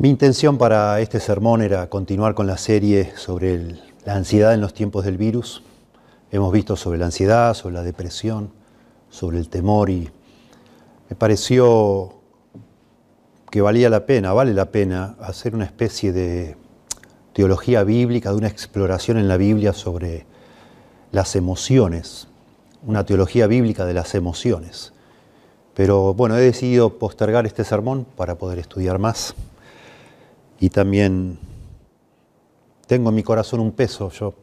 Mi intención para este sermón era continuar con la serie sobre la ansiedad en los tiempos del virus. Hemos visto sobre la ansiedad, sobre la depresión, sobre el temor y me pareció que valía la pena, vale la pena hacer una especie de teología bíblica, de una exploración en la Biblia sobre las emociones, una teología bíblica de las emociones. Pero bueno, he decidido postergar este sermón para poder estudiar más. Y también tengo en mi corazón un peso, yo,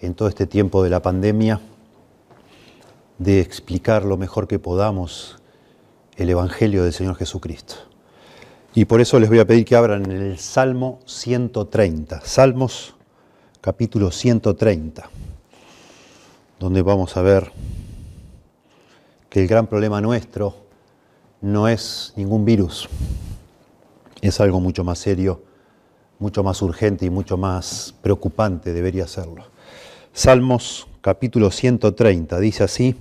en todo este tiempo de la pandemia, de explicar lo mejor que podamos el Evangelio del Señor Jesucristo. Y por eso les voy a pedir que abran el Salmo 130, Salmos capítulo 130, donde vamos a ver que el gran problema nuestro no es ningún virus, es algo mucho más serio, mucho más urgente y mucho más preocupante debería serlo. Salmos capítulo 130 dice así,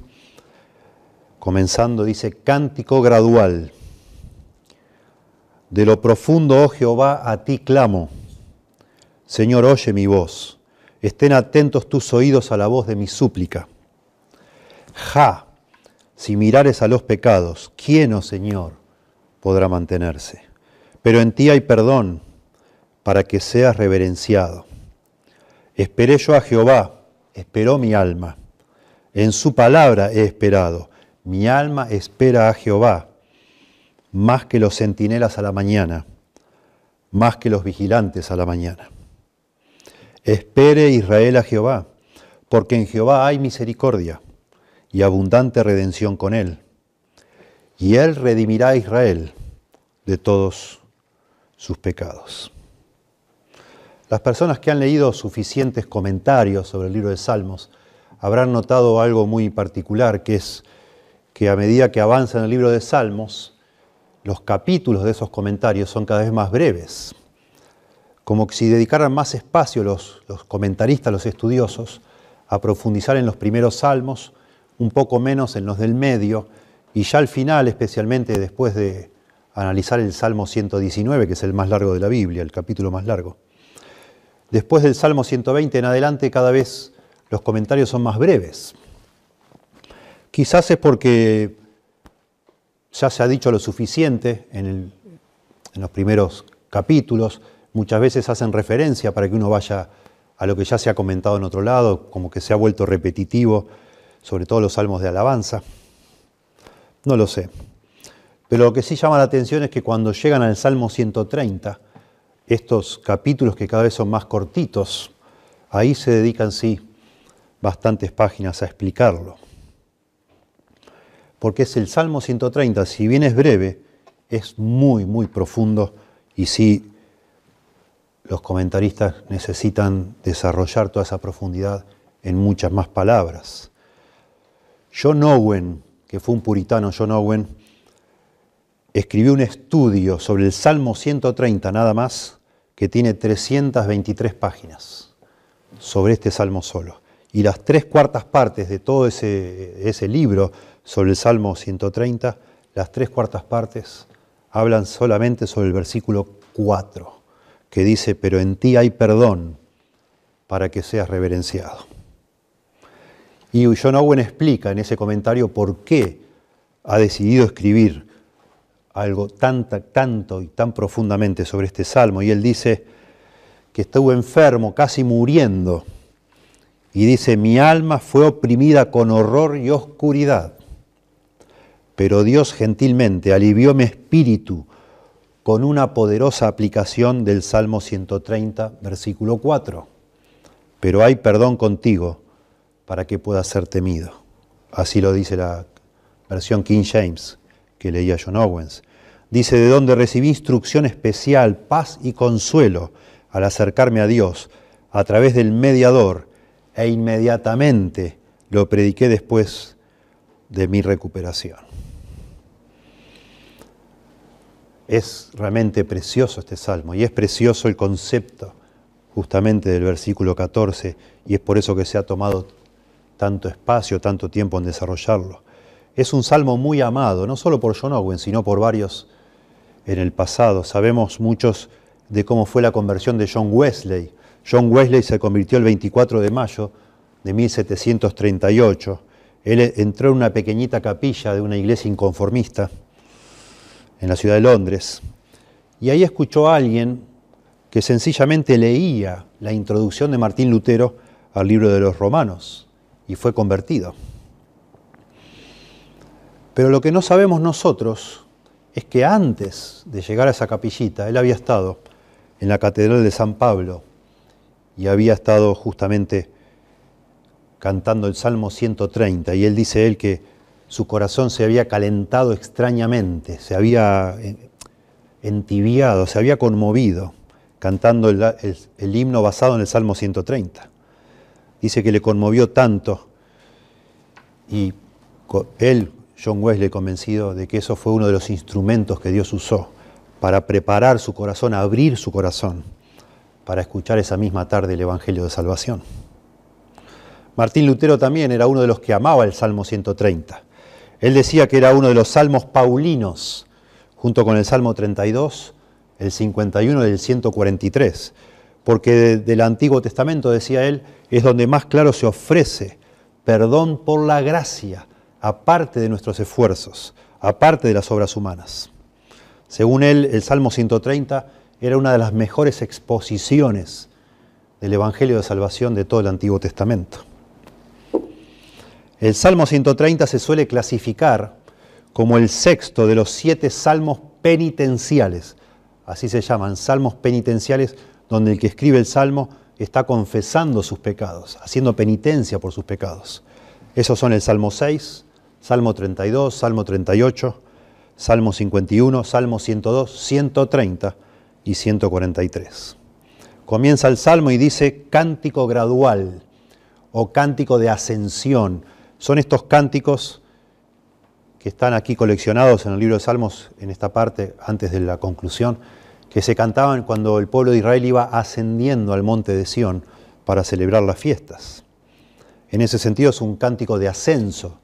comenzando, dice, cántico gradual. De lo profundo, oh Jehová, a ti clamo. Señor, oye mi voz. Estén atentos tus oídos a la voz de mi súplica. Ja, si mirares a los pecados, ¿quién, oh Señor, podrá mantenerse? Pero en ti hay perdón para que seas reverenciado. Esperé yo a Jehová, esperó mi alma. En su palabra he esperado. Mi alma espera a Jehová, más que los centinelas a la mañana, más que los vigilantes a la mañana. Espere Israel a Jehová, porque en Jehová hay misericordia y abundante redención con él. Y él redimirá a Israel de todos sus pecados. Las personas que han leído suficientes comentarios sobre el libro de Salmos habrán notado algo muy particular, que es que a medida que avanza en el libro de Salmos, los capítulos de esos comentarios son cada vez más breves, como si dedicaran más espacio los, los comentaristas, los estudiosos, a profundizar en los primeros salmos, un poco menos en los del medio, y ya al final, especialmente después de analizar el Salmo 119, que es el más largo de la Biblia, el capítulo más largo. Después del Salmo 120 en adelante, cada vez los comentarios son más breves. Quizás es porque ya se ha dicho lo suficiente en, en los primeros capítulos, muchas veces hacen referencia para que uno vaya a lo que ya se ha comentado en otro lado, como que se ha vuelto repetitivo, sobre todo los salmos de alabanza. No lo sé. Pero lo que sí llama la atención es que cuando llegan al Salmo 130, estos capítulos que cada vez son más cortitos, ahí se dedican, sí, bastantes páginas a explicarlo. Porque es el Salmo 130, si bien es breve, es muy, muy profundo y sí, los comentaristas necesitan desarrollar toda esa profundidad en muchas más palabras. John Owen, que fue un puritano, John Owen, escribió un estudio sobre el Salmo 130 nada más, que tiene 323 páginas sobre este salmo solo. Y las tres cuartas partes de todo ese, ese libro sobre el Salmo 130, las tres cuartas partes hablan solamente sobre el versículo 4, que dice, pero en ti hay perdón para que seas reverenciado. Y John Owen explica en ese comentario por qué ha decidido escribir algo tan, tanto y tan profundamente sobre este salmo. Y él dice que estuvo enfermo, casi muriendo. Y dice, mi alma fue oprimida con horror y oscuridad. Pero Dios gentilmente alivió mi espíritu con una poderosa aplicación del Salmo 130, versículo 4. Pero hay perdón contigo para que pueda ser temido. Así lo dice la versión King James que leía John Owens. Dice, de donde recibí instrucción especial, paz y consuelo al acercarme a Dios a través del mediador e inmediatamente lo prediqué después de mi recuperación. Es realmente precioso este salmo y es precioso el concepto justamente del versículo 14 y es por eso que se ha tomado tanto espacio, tanto tiempo en desarrollarlo. Es un salmo muy amado, no solo por John Owen, sino por varios en el pasado. Sabemos muchos de cómo fue la conversión de John Wesley. John Wesley se convirtió el 24 de mayo de 1738. Él entró en una pequeñita capilla de una iglesia inconformista en la ciudad de Londres y ahí escuchó a alguien que sencillamente leía la introducción de Martín Lutero al libro de los Romanos y fue convertido. Pero lo que no sabemos nosotros es que antes de llegar a esa capillita, él había estado en la Catedral de San Pablo y había estado justamente cantando el Salmo 130 y él dice él que su corazón se había calentado extrañamente, se había eh, entibiado, se había conmovido cantando el, el himno basado en el Salmo 130. Dice que le conmovió tanto y él John Wesley convencido de que eso fue uno de los instrumentos que Dios usó para preparar su corazón, abrir su corazón, para escuchar esa misma tarde el Evangelio de Salvación. Martín Lutero también era uno de los que amaba el Salmo 130. Él decía que era uno de los salmos paulinos, junto con el Salmo 32, el 51 y el 143, porque del Antiguo Testamento, decía él, es donde más claro se ofrece perdón por la gracia aparte de nuestros esfuerzos, aparte de las obras humanas. Según él, el Salmo 130 era una de las mejores exposiciones del Evangelio de Salvación de todo el Antiguo Testamento. El Salmo 130 se suele clasificar como el sexto de los siete salmos penitenciales. Así se llaman, salmos penitenciales, donde el que escribe el salmo está confesando sus pecados, haciendo penitencia por sus pecados. Esos son el Salmo 6, Salmo 32, Salmo 38, Salmo 51, Salmo 102, 130 y 143. Comienza el Salmo y dice cántico gradual o cántico de ascensión. Son estos cánticos que están aquí coleccionados en el libro de Salmos, en esta parte, antes de la conclusión, que se cantaban cuando el pueblo de Israel iba ascendiendo al monte de Sión para celebrar las fiestas. En ese sentido es un cántico de ascenso,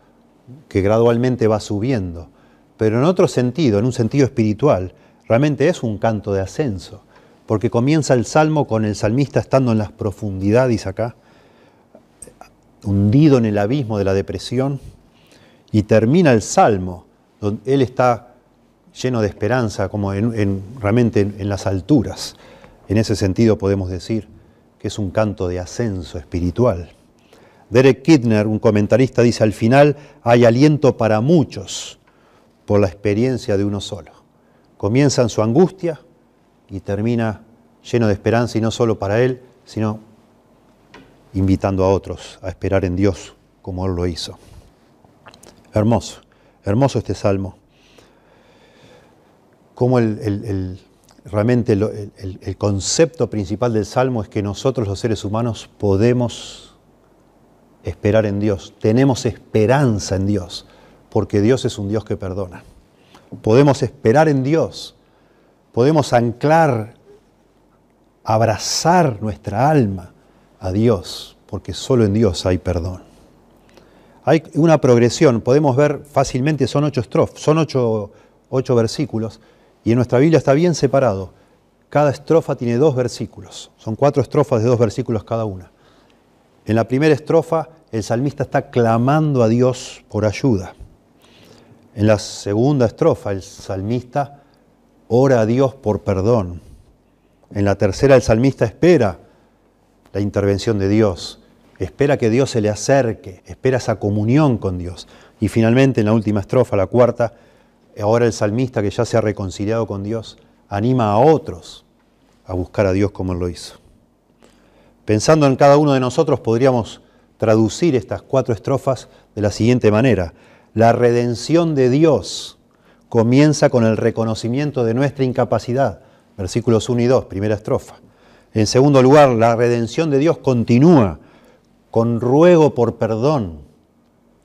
que gradualmente va subiendo, pero en otro sentido, en un sentido espiritual, realmente es un canto de ascenso, porque comienza el salmo con el salmista estando en las profundidades acá, hundido en el abismo de la depresión, y termina el salmo, donde él está lleno de esperanza, como en, realmente en las alturas. En ese sentido podemos decir que es un canto de ascenso espiritual. Derek Kidner, un comentarista, dice, al final hay aliento para muchos por la experiencia de uno solo. Comienza en su angustia y termina lleno de esperanza y no solo para él, sino invitando a otros a esperar en Dios como él lo hizo. Hermoso, hermoso este salmo. Como el, realmente el concepto principal del salmo es que nosotros los seres humanos podemos esperar en Dios. Tenemos esperanza en Dios, porque Dios es un Dios que perdona. Podemos esperar en Dios, podemos anclar, abrazar nuestra alma a Dios, porque solo en Dios hay perdón. Hay una progresión, podemos ver fácilmente, son ocho estrofas, son ocho, ocho versículos, y en nuestra Biblia está bien separado. Cada estrofa tiene dos versículos, son cuatro estrofas de dos versículos cada una. En la primera estrofa el salmista está clamando a Dios por ayuda. En la segunda estrofa el salmista ora a Dios por perdón. En la tercera el salmista espera la intervención de Dios, espera que Dios se le acerque, espera esa comunión con Dios. Y finalmente en la última estrofa, la cuarta, ahora el salmista que ya se ha reconciliado con Dios, anima a otros a buscar a Dios como él lo hizo. Pensando en cada uno de nosotros, podríamos traducir estas cuatro estrofas de la siguiente manera. La redención de Dios comienza con el reconocimiento de nuestra incapacidad, versículos 1 y 2, primera estrofa. En segundo lugar, la redención de Dios continúa con ruego por perdón,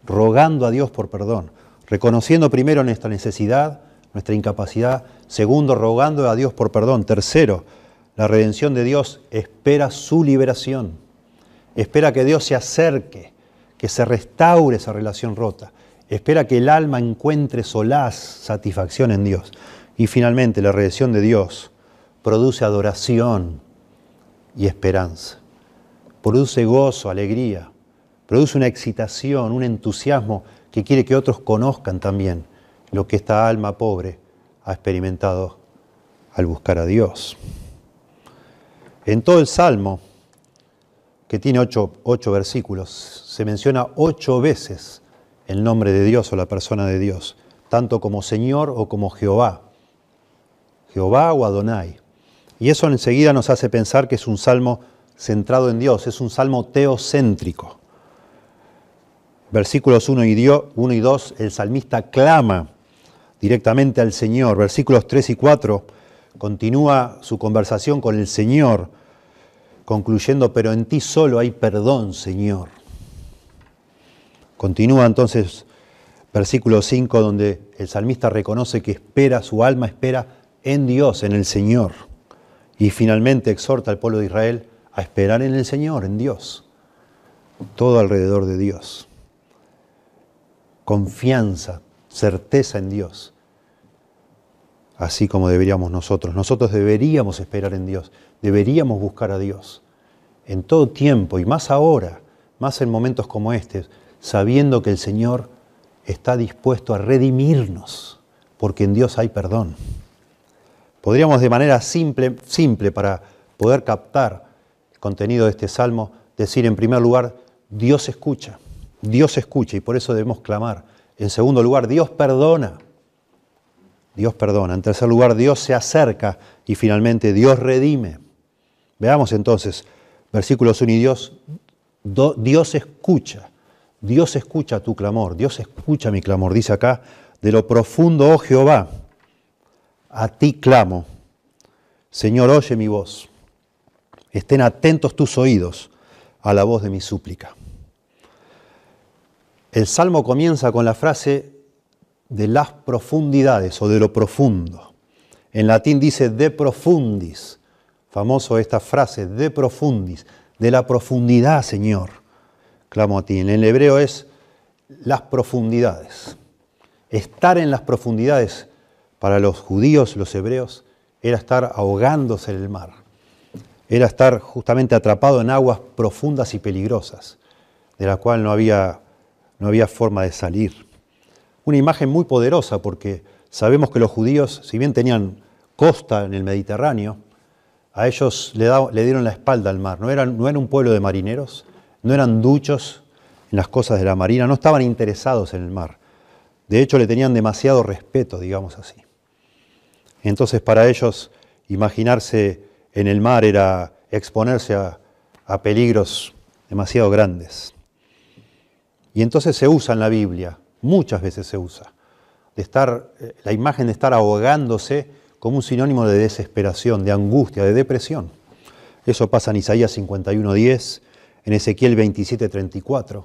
rogando a Dios por perdón, reconociendo primero nuestra necesidad, nuestra incapacidad, segundo, rogando a Dios por perdón, tercero, la redención de Dios espera su liberación. Espera que Dios se acerque, que se restaure esa relación rota. Espera que el alma encuentre solaz, satisfacción en Dios. Y finalmente la redención de Dios produce adoración y esperanza. Produce gozo, alegría. Produce una excitación, un entusiasmo que quiere que otros conozcan también lo que esta alma pobre ha experimentado al buscar a Dios. En todo el Salmo, que tiene ocho, ocho, versículos, se menciona ocho veces el nombre de Dios o la persona de Dios, tanto como Señor o como Jehová. Jehová o Adonai. Y eso enseguida nos hace pensar que es un salmo centrado en Dios, es un salmo teocéntrico. Versículos 1 y 2, el salmista clama directamente al Señor. Versículos 3 y 4 continúa su conversación con el Señor, concluyendo, pero en ti solo hay perdón, Señor. Continúa entonces versículo 5, donde el salmista reconoce que espera, su alma espera en Dios, en el Señor. Y finalmente exhorta al pueblo de Israel a esperar en el Señor, en Dios. Todo alrededor de Dios. Confianza, certeza en Dios así como deberíamos nosotros. Nosotros deberíamos esperar en Dios, deberíamos buscar a Dios en todo tiempo y más ahora, más en momentos como este, sabiendo que el Señor está dispuesto a redimirnos, porque en Dios hay perdón. Podríamos de manera simple, simple para poder captar el contenido de este salmo, decir en primer lugar, Dios escucha, Dios escucha y por eso debemos clamar. En segundo lugar, Dios perdona. Dios perdona. En tercer lugar, Dios se acerca y finalmente Dios redime. Veamos entonces, versículos 1 y Dios, Dios escucha, Dios escucha tu clamor, Dios escucha mi clamor. Dice acá, de lo profundo, oh Jehová, a ti clamo. Señor, oye mi voz. Estén atentos tus oídos a la voz de mi súplica. El salmo comienza con la frase, de las profundidades o de lo profundo. En latín dice de profundis, famoso esta frase, de profundis, de la profundidad, Señor. Clamo a ti. En el hebreo es las profundidades. Estar en las profundidades para los judíos, los hebreos, era estar ahogándose en el mar. Era estar justamente atrapado en aguas profundas y peligrosas, de la cual no había, no había forma de salir una imagen muy poderosa porque sabemos que los judíos, si bien tenían costa en el Mediterráneo, a ellos le, dieron la espalda al mar. No eran, no un pueblo de marineros, no eran duchos en las cosas de la marina, no estaban interesados en el mar. De hecho, le tenían demasiado respeto, digamos así. Entonces, para ellos, imaginarse en el mar era exponerse a peligros demasiado grandes. Y entonces se usa en la Biblia muchas veces se usa, eh, la imagen de estar ahogándose como un sinónimo de desesperación, de angustia, de depresión. Eso pasa en Isaías 51.10, en Ezequiel 27.34,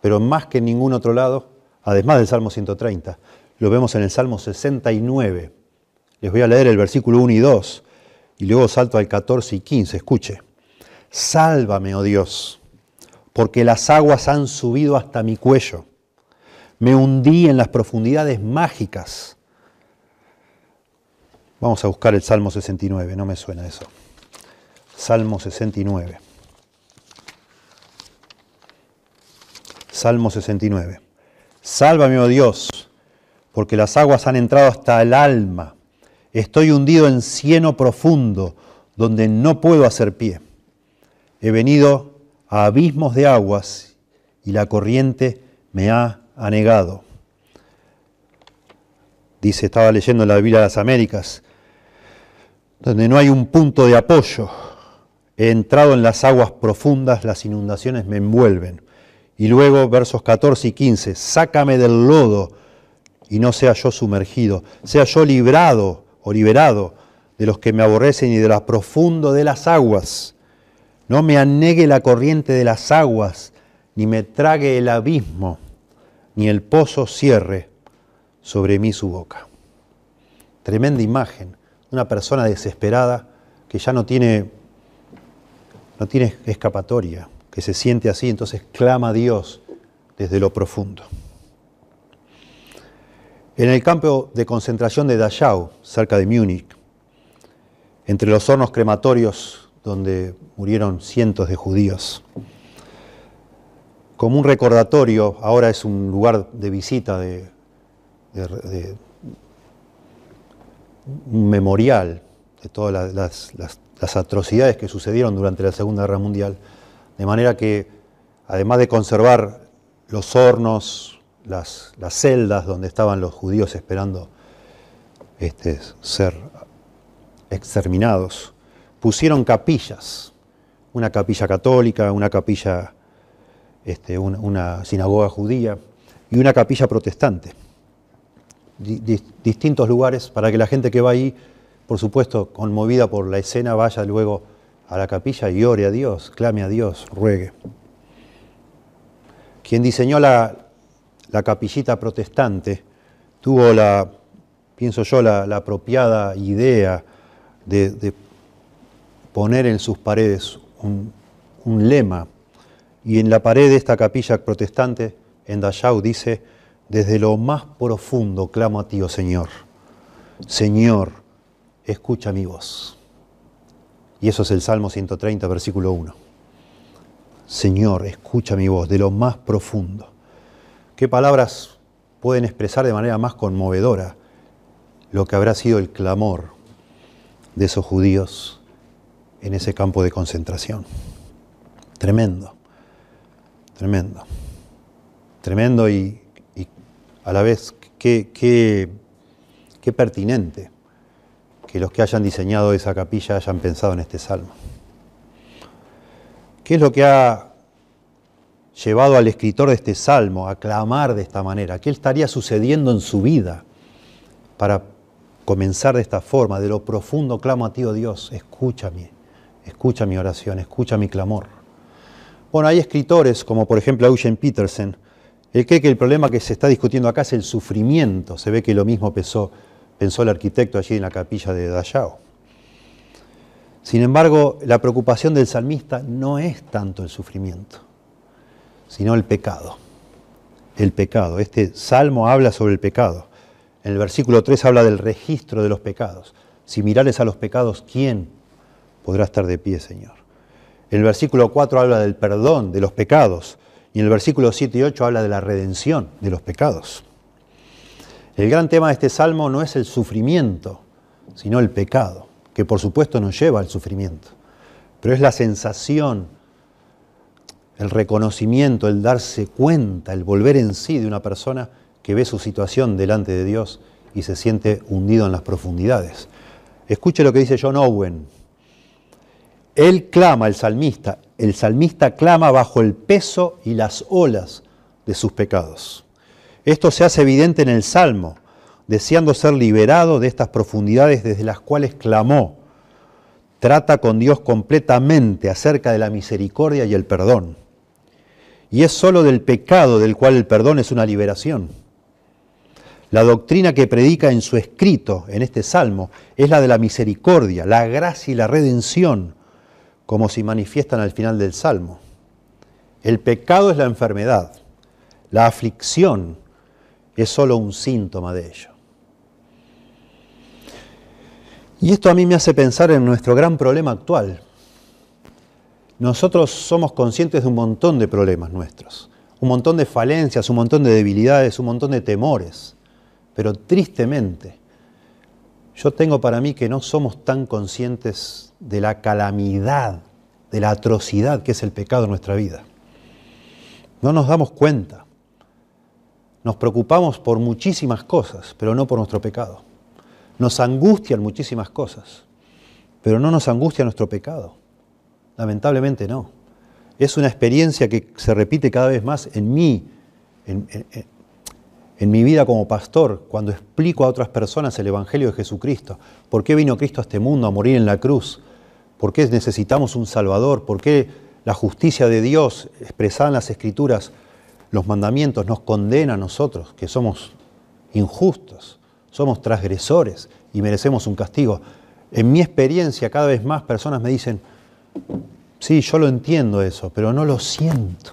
pero más que en ningún otro lado, además del Salmo 130, lo vemos en el Salmo 69. Les voy a leer el versículo 1 y 2 y luego salto al 14 y 15. Escuche. Sálvame, oh Dios, porque las aguas han subido hasta mi cuello me hundí en las profundidades mágicas. Vamos a buscar el Salmo 69, no me suena eso. Salmo 69. Salmo 69. Sálvame, oh Dios, porque las aguas han entrado hasta el alma. Estoy hundido en cieno profundo, donde no puedo hacer pie. He venido a abismos de aguas y la corriente me ha ha negado. Dice, estaba leyendo la Biblia de las Américas, donde no hay un punto de apoyo. He entrado en las aguas profundas, las inundaciones me envuelven. Y luego versos 14 y 15, sácame del lodo y no sea yo sumergido, sea yo librado o liberado de los que me aborrecen y de lo profundo de las aguas. No me anegue la corriente de las aguas, ni me trague el abismo ni el pozo cierre sobre mí su boca. Tremenda imagen, una persona desesperada que ya no tiene, no tiene escapatoria, que se siente así, entonces clama a Dios desde lo profundo. En el campo de concentración de Dachau, cerca de Múnich, entre los hornos crematorios donde murieron cientos de judíos, como un recordatorio, ahora es un lugar de visita, de, un memorial de todas las, atrocidades que sucedieron durante la Segunda Guerra Mundial, de manera que, además de conservar los hornos, las, celdas donde estaban los judíos esperando este, ser exterminados, pusieron capillas, una capilla católica, una capilla este, una, sinagoga judía y una capilla protestante. Distintos lugares para que la gente que va ahí, por supuesto, conmovida por la escena, vaya luego a la capilla y ore a Dios, clame a Dios, ruegue. Quien diseñó la, capillita protestante tuvo la, pienso yo, la, apropiada idea de, poner en sus paredes un lema y en la pared de esta capilla protestante, en Dachau, dice, desde lo más profundo clamo a ti, oh Señor. Señor, escucha mi voz. Y eso es el Salmo 130, versículo 1. Señor, escucha mi voz de lo más profundo. ¿Qué palabras pueden expresar de manera más conmovedora lo que habrá sido el clamor de esos judíos en ese campo de concentración? Tremendo. Tremendo. Tremendo y, a la vez qué, qué pertinente que los que hayan diseñado esa capilla hayan pensado en este salmo. ¿Qué es lo que ha llevado al escritor de este salmo a clamar de esta manera? ¿Qué estaría sucediendo en su vida para comenzar de esta forma? De lo profundo clamo a ti, oh Dios, escúchame, escucha mi oración, escucha mi clamor. Bueno, hay escritores como por ejemplo Eugene Peterson. Él cree que el problema que se está discutiendo acá es el sufrimiento. Se ve que lo mismo pensó, pensó el arquitecto allí en la capilla de Dachau. Sin embargo, la preocupación del salmista no es tanto el sufrimiento, sino el pecado. El pecado. Este salmo habla sobre el pecado. En el versículo 3 habla del registro de los pecados. Si mirares a los pecados, ¿quién podrá estar de pie, Señor? El versículo 4 habla del perdón de los pecados y en el versículo 7 y 8 habla de la redención de los pecados. El gran tema de este salmo no es el sufrimiento, sino el pecado, que por supuesto nos lleva al sufrimiento, pero es la sensación, el reconocimiento, el darse cuenta, el volver en sí de una persona que ve su situación delante de Dios y se siente hundido en las profundidades. Escuche lo que dice John Owen, él clama, el salmista, el salmista clama bajo el peso y las olas de sus pecados. Esto se hace evidente en el Salmo, deseando ser liberado de estas profundidades desde las cuales clamó. Trata con Dios completamente acerca de la misericordia y el perdón. Y es sólo del pecado del cual el perdón es una liberación. La doctrina que predica en su escrito, en este salmo, es la de la misericordia, la gracia y la redención como si manifiestan al final del Salmo. El pecado es la enfermedad, la aflicción es solo un síntoma de ello. Y esto a mí me hace pensar en nuestro gran problema actual. Nosotros somos conscientes de un montón de problemas nuestros, un montón de falencias, un montón de debilidades, un montón de temores, pero tristemente yo tengo para mí que no somos tan conscientes de la calamidad, de la atrocidad que es el pecado en nuestra vida. No nos damos cuenta. Nos preocupamos por muchísimas cosas, pero no por nuestro pecado. Nos angustian muchísimas cosas, pero no nos angustia nuestro pecado. Lamentablemente no. Es una experiencia que se repite cada vez más en mí, en, en mi vida como pastor, cuando explico a otras personas el Evangelio de Jesucristo, por qué vino Cristo a este mundo a morir en la cruz, por qué necesitamos un Salvador, por qué la justicia de Dios expresada en las Escrituras, los mandamientos, nos condena a nosotros, que somos injustos, somos transgresores y merecemos un castigo. En mi experiencia, cada vez más personas me dicen, sí, yo lo entiendo eso, pero no lo siento.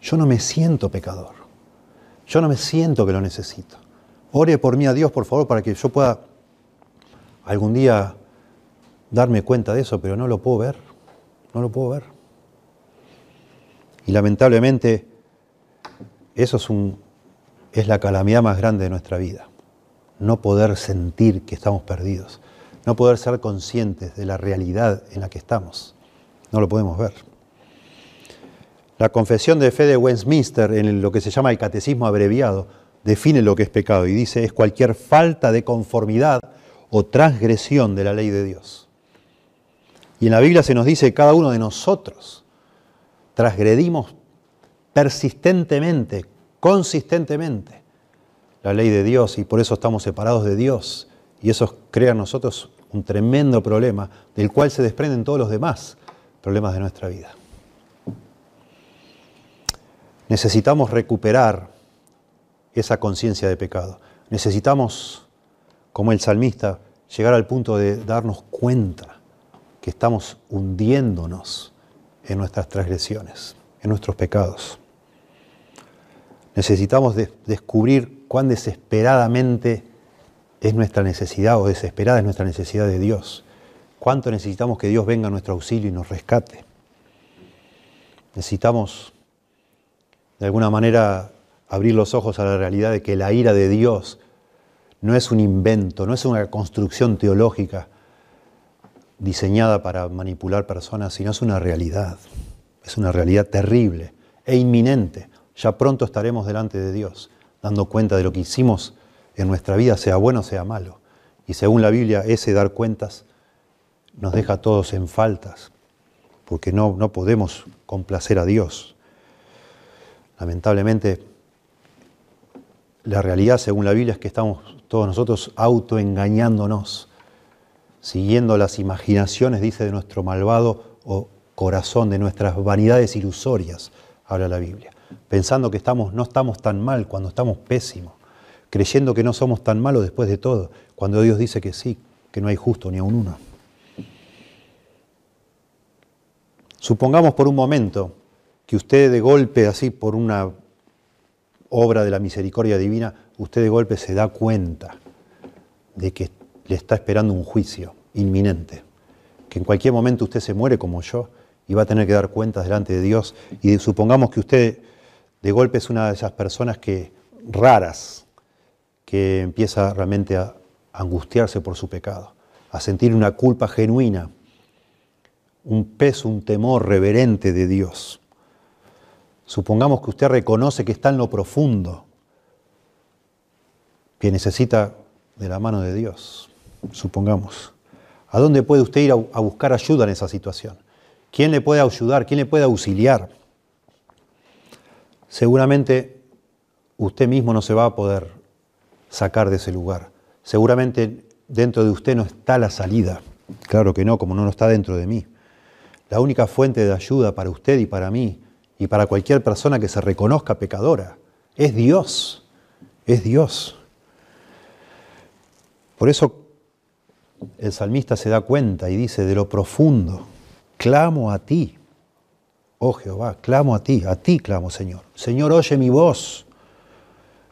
Yo no me siento pecador. Yo no me siento que lo necesito. Ore por mí a Dios, por favor, para que yo pueda algún día darme cuenta de eso, pero no lo puedo ver, no lo puedo ver. Y lamentablemente eso es, un, la calamidad más grande de nuestra vida, no poder sentir que estamos perdidos, no poder ser conscientes de la realidad en la que estamos, no lo podemos ver. La confesión de fe de Westminster, en lo que se llama el catecismo abreviado, define lo que es pecado y dice es cualquier falta de conformidad o transgresión de la ley de Dios. Y en la Biblia se nos dice que cada uno de nosotros transgredimos persistentemente, consistentemente la ley de Dios y por eso estamos separados de Dios. Y eso crea en nosotros un tremendo problema del cual se desprenden todos los demás problemas de nuestra vida. Necesitamos recuperar esa conciencia de pecado. Necesitamos, como el salmista, llegar al punto de darnos cuenta que estamos hundiéndonos en nuestras transgresiones, en nuestros pecados. Necesitamos descubrir cuán desesperadamente es nuestra necesidad o desesperada es nuestra necesidad de Dios. Cuánto necesitamos que Dios venga a nuestro auxilio y nos rescate. Necesitamos de alguna manera abrir los ojos a la realidad de que la ira de Dios no es un invento, no es una construcción teológica diseñada para manipular personas, sino es una realidad. Es una realidad terrible e inminente. Ya pronto estaremos delante de Dios, dando cuenta de lo que hicimos en nuestra vida, sea bueno o sea malo. Y según la Biblia, ese dar cuentas nos deja a todos en faltas, porque no, no podemos complacer a Dios. Lamentablemente, la realidad según la Biblia es que estamos todos nosotros autoengañándonos, siguiendo las imaginaciones, dice, de nuestro malvado o corazón, de nuestras vanidades ilusorias, habla la Biblia, pensando que estamos, no estamos tan mal cuando estamos pésimos, creyendo que no somos tan malos después de todo, cuando Dios dice que sí, que no hay justo ni aun uno. Supongamos por un momento que usted de golpe, así por una obra de la misericordia divina, usted de golpe se da cuenta de que le está esperando un juicio inminente, que en cualquier momento usted se muere como yo y va a tener que dar cuentas delante de Dios y supongamos que usted de golpe es una de esas personas que raras que empieza realmente a angustiarse por su pecado, a sentir una culpa genuina, un peso, un temor reverente de Dios. Supongamos que usted reconoce que está en lo profundo, que necesita de la mano de Dios. Supongamos. ¿A dónde puede usted ir a, buscar ayuda en esa situación? ¿Quién le puede ayudar? ¿Quién le puede auxiliar? Seguramente usted mismo no se va a poder sacar de ese lugar. Seguramente dentro de usted no está la salida. Claro que no, como no está dentro de mí. La única fuente de ayuda para usted y para mí y para cualquier persona que se reconozca pecadora. Es Dios, es Dios. Por eso el salmista se da cuenta y dice, de lo profundo, clamo a ti, oh Jehová, clamo a ti, a ti clamo Señor. Señor, oye mi voz,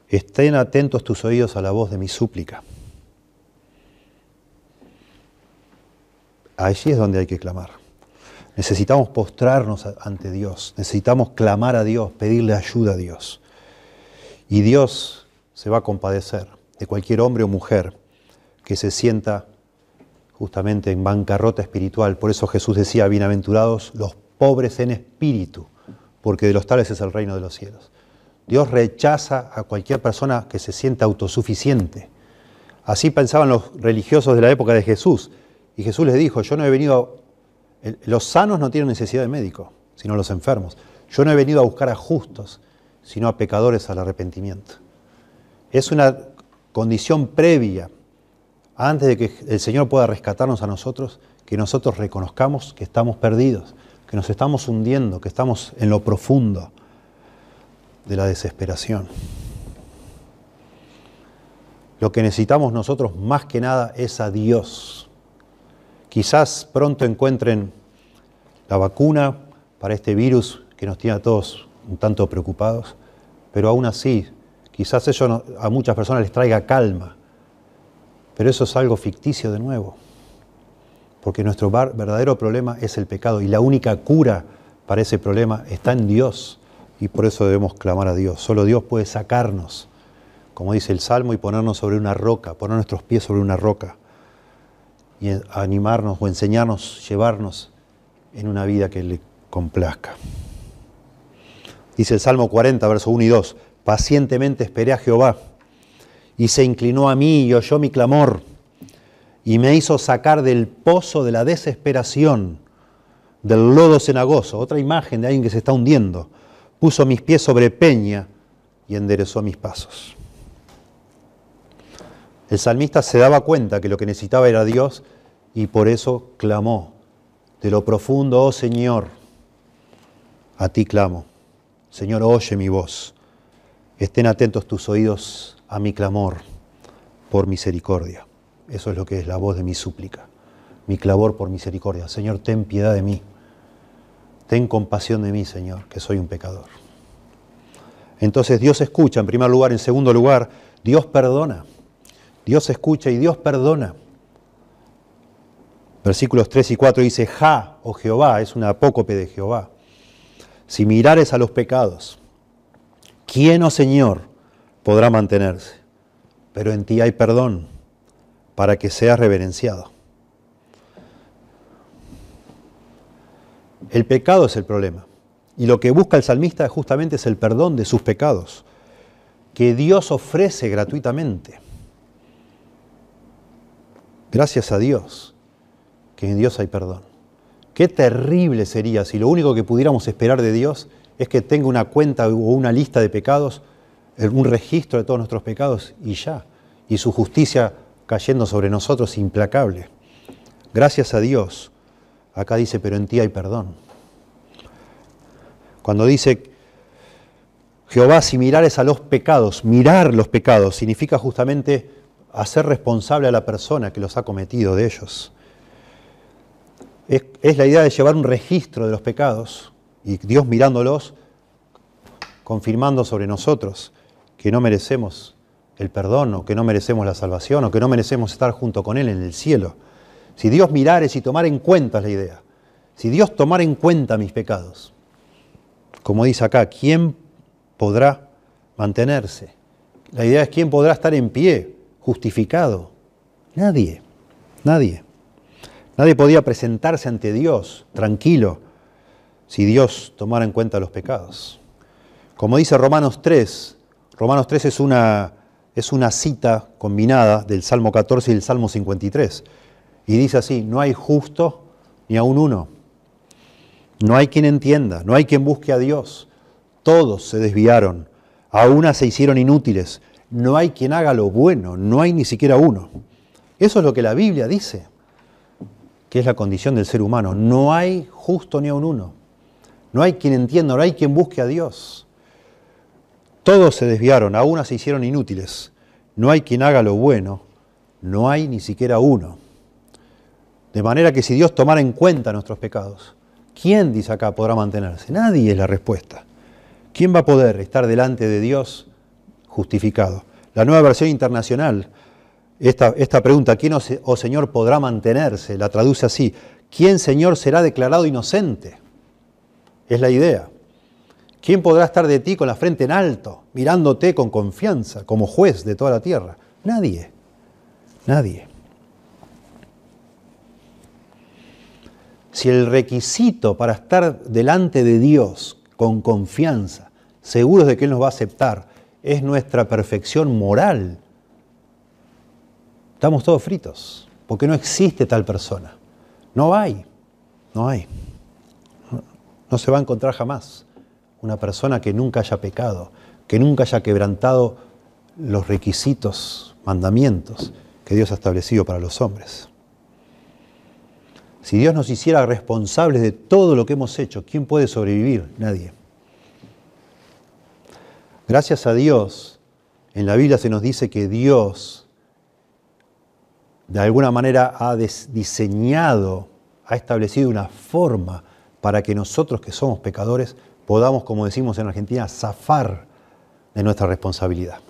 estén atentos tus oídos a la voz de mi súplica. Allí es donde hay que clamar. Necesitamos postrarnos ante Dios, necesitamos clamar a Dios, pedirle ayuda a Dios. Y Dios se va a compadecer de cualquier hombre o mujer que se sienta justamente en bancarrota espiritual. Por eso Jesús decía, bienaventurados los pobres en espíritu, porque de los tales es el reino de los cielos. Dios rechaza a cualquier persona que se sienta autosuficiente. Así pensaban los religiosos de la época de Jesús. Y Jesús les dijo, yo no he venido los sanos no tienen necesidad de médico, sino los enfermos. Yo no he venido a buscar a justos, sino a pecadores al arrepentimiento. Es una condición previa, antes de que el Señor pueda rescatarnos a nosotros, que nosotros reconozcamos que estamos perdidos, que nos estamos hundiendo, que estamos en lo profundo de la desesperación. Lo que necesitamos nosotros más que nada es a Dios Quizás pronto encuentren la vacuna para este virus que nos tiene a todos un tanto preocupados, pero aún así Quizás eso a muchas personas les traiga calma, pero eso es algo ficticio de nuevo, porque nuestro verdadero problema es el pecado y la única cura para ese problema está en Dios y por eso debemos clamar a Dios. Solo Dios puede sacarnos, como dice el Salmo, y ponernos sobre una roca, poner nuestros pies sobre una roca y animarnos o enseñarnos, llevarnos en una vida que le complazca. Dice el Salmo 40, verso 1 y 2, pacientemente esperé a Jehová y se inclinó a mí y oyó mi clamor y me hizo sacar del pozo de la desesperación, del lodo cenagoso, otra imagen de alguien que se está hundiendo, puso mis pies sobre peña y enderezó mis pasos. El salmista se daba cuenta que lo que necesitaba era Dios y por eso clamó, de lo profundo, oh Señor, a ti clamo. Señor, oye mi voz. Estén atentos tus oídos a mi clamor por misericordia. Eso es lo que es la voz de mi súplica, mi clamor por misericordia. Señor, ten piedad de mí. Ten compasión de mí, Señor, que soy un pecador. Entonces Dios escucha en primer lugar, en segundo lugar, Dios perdona. Dios escucha y Dios perdona. Versículos 3 y 4 dice, Ja, o oh Jehová, es una apócope de Jehová. Si mirares a los pecados, ¿quién, oh Señor, podrá mantenerse? Pero en ti hay perdón para que seas reverenciado. El pecado es el problema. Y lo que busca el salmista justamente es el perdón de sus pecados, que Dios ofrece gratuitamente. Gracias a Dios que en Dios hay perdón. Qué terrible sería si lo único que pudiéramos esperar de Dios es que tenga una cuenta o una lista de pecados, un registro de todos nuestros pecados y ya, y su justicia cayendo sobre nosotros implacable. Gracias a Dios, acá dice, pero en ti hay perdón. Cuando dice, Jehová, si mirares a los pecados, mirar los pecados significa justamente hacer responsable a la persona que los ha cometido de ellos es, la idea de llevar un registro de los pecados y Dios mirándolos, confirmando sobre nosotros que no merecemos el perdón o que no merecemos la salvación o que no merecemos estar junto con Él en el cielo. Si Dios mirara y tomar en cuenta la idea. Si Dios tomara en cuenta mis pecados, como dice acá, ¿quién podrá mantenerse? La idea es quién podrá estar en pie, justificado. Nadie, nadie. Nadie podía presentarse ante Dios tranquilo si Dios tomara en cuenta los pecados. Como dice Romanos 3, Romanos 3 es una, es una cita combinada del Salmo 14 y del Salmo 53. Y dice así, no hay justo ni aun uno. No hay quien entienda, no hay quien busque a Dios. Todos se desviaron, a una se hicieron inútiles. No hay quien haga lo bueno, no hay ni siquiera uno. Eso es lo que la Biblia dice que es la condición del ser humano. No hay justo ni aun uno. No hay quien entienda, no hay quien busque a Dios. Todos se desviaron, a una se hicieron inútiles. No hay quien haga lo bueno, no hay ni siquiera uno. De manera que si Dios tomara en cuenta nuestros pecados, ¿quién, dice acá, podrá mantenerse? Nadie es la respuesta. ¿Quién va a poder estar delante de Dios justificado? La nueva versión internacional esta, pregunta, ¿quién, oh, oh Señor, podrá mantenerse? La traduce así, ¿quién, Señor, será declarado inocente? Es la idea. ¿Quién podrá estar de ti con la frente en alto, mirándote con confianza, como juez de toda la tierra? Nadie, nadie. Si el requisito para estar delante de Dios con confianza, seguros de que Él nos va a aceptar, es nuestra perfección moral, Estamos todos fritos, porque no existe tal persona. No hay, no hay. No se va a encontrar jamás una persona que nunca haya pecado, que nunca haya quebrantado los requisitos, mandamientos que Dios ha establecido para los hombres. Si Dios nos hiciera responsables de todo lo que hemos hecho, ¿quién puede sobrevivir? Nadie. Gracias a Dios, en la Biblia se nos dice que Dios de alguna manera ha diseñado, ha establecido una forma para que nosotros que somos pecadores podamos, como decimos en Argentina, zafar de nuestra responsabilidad.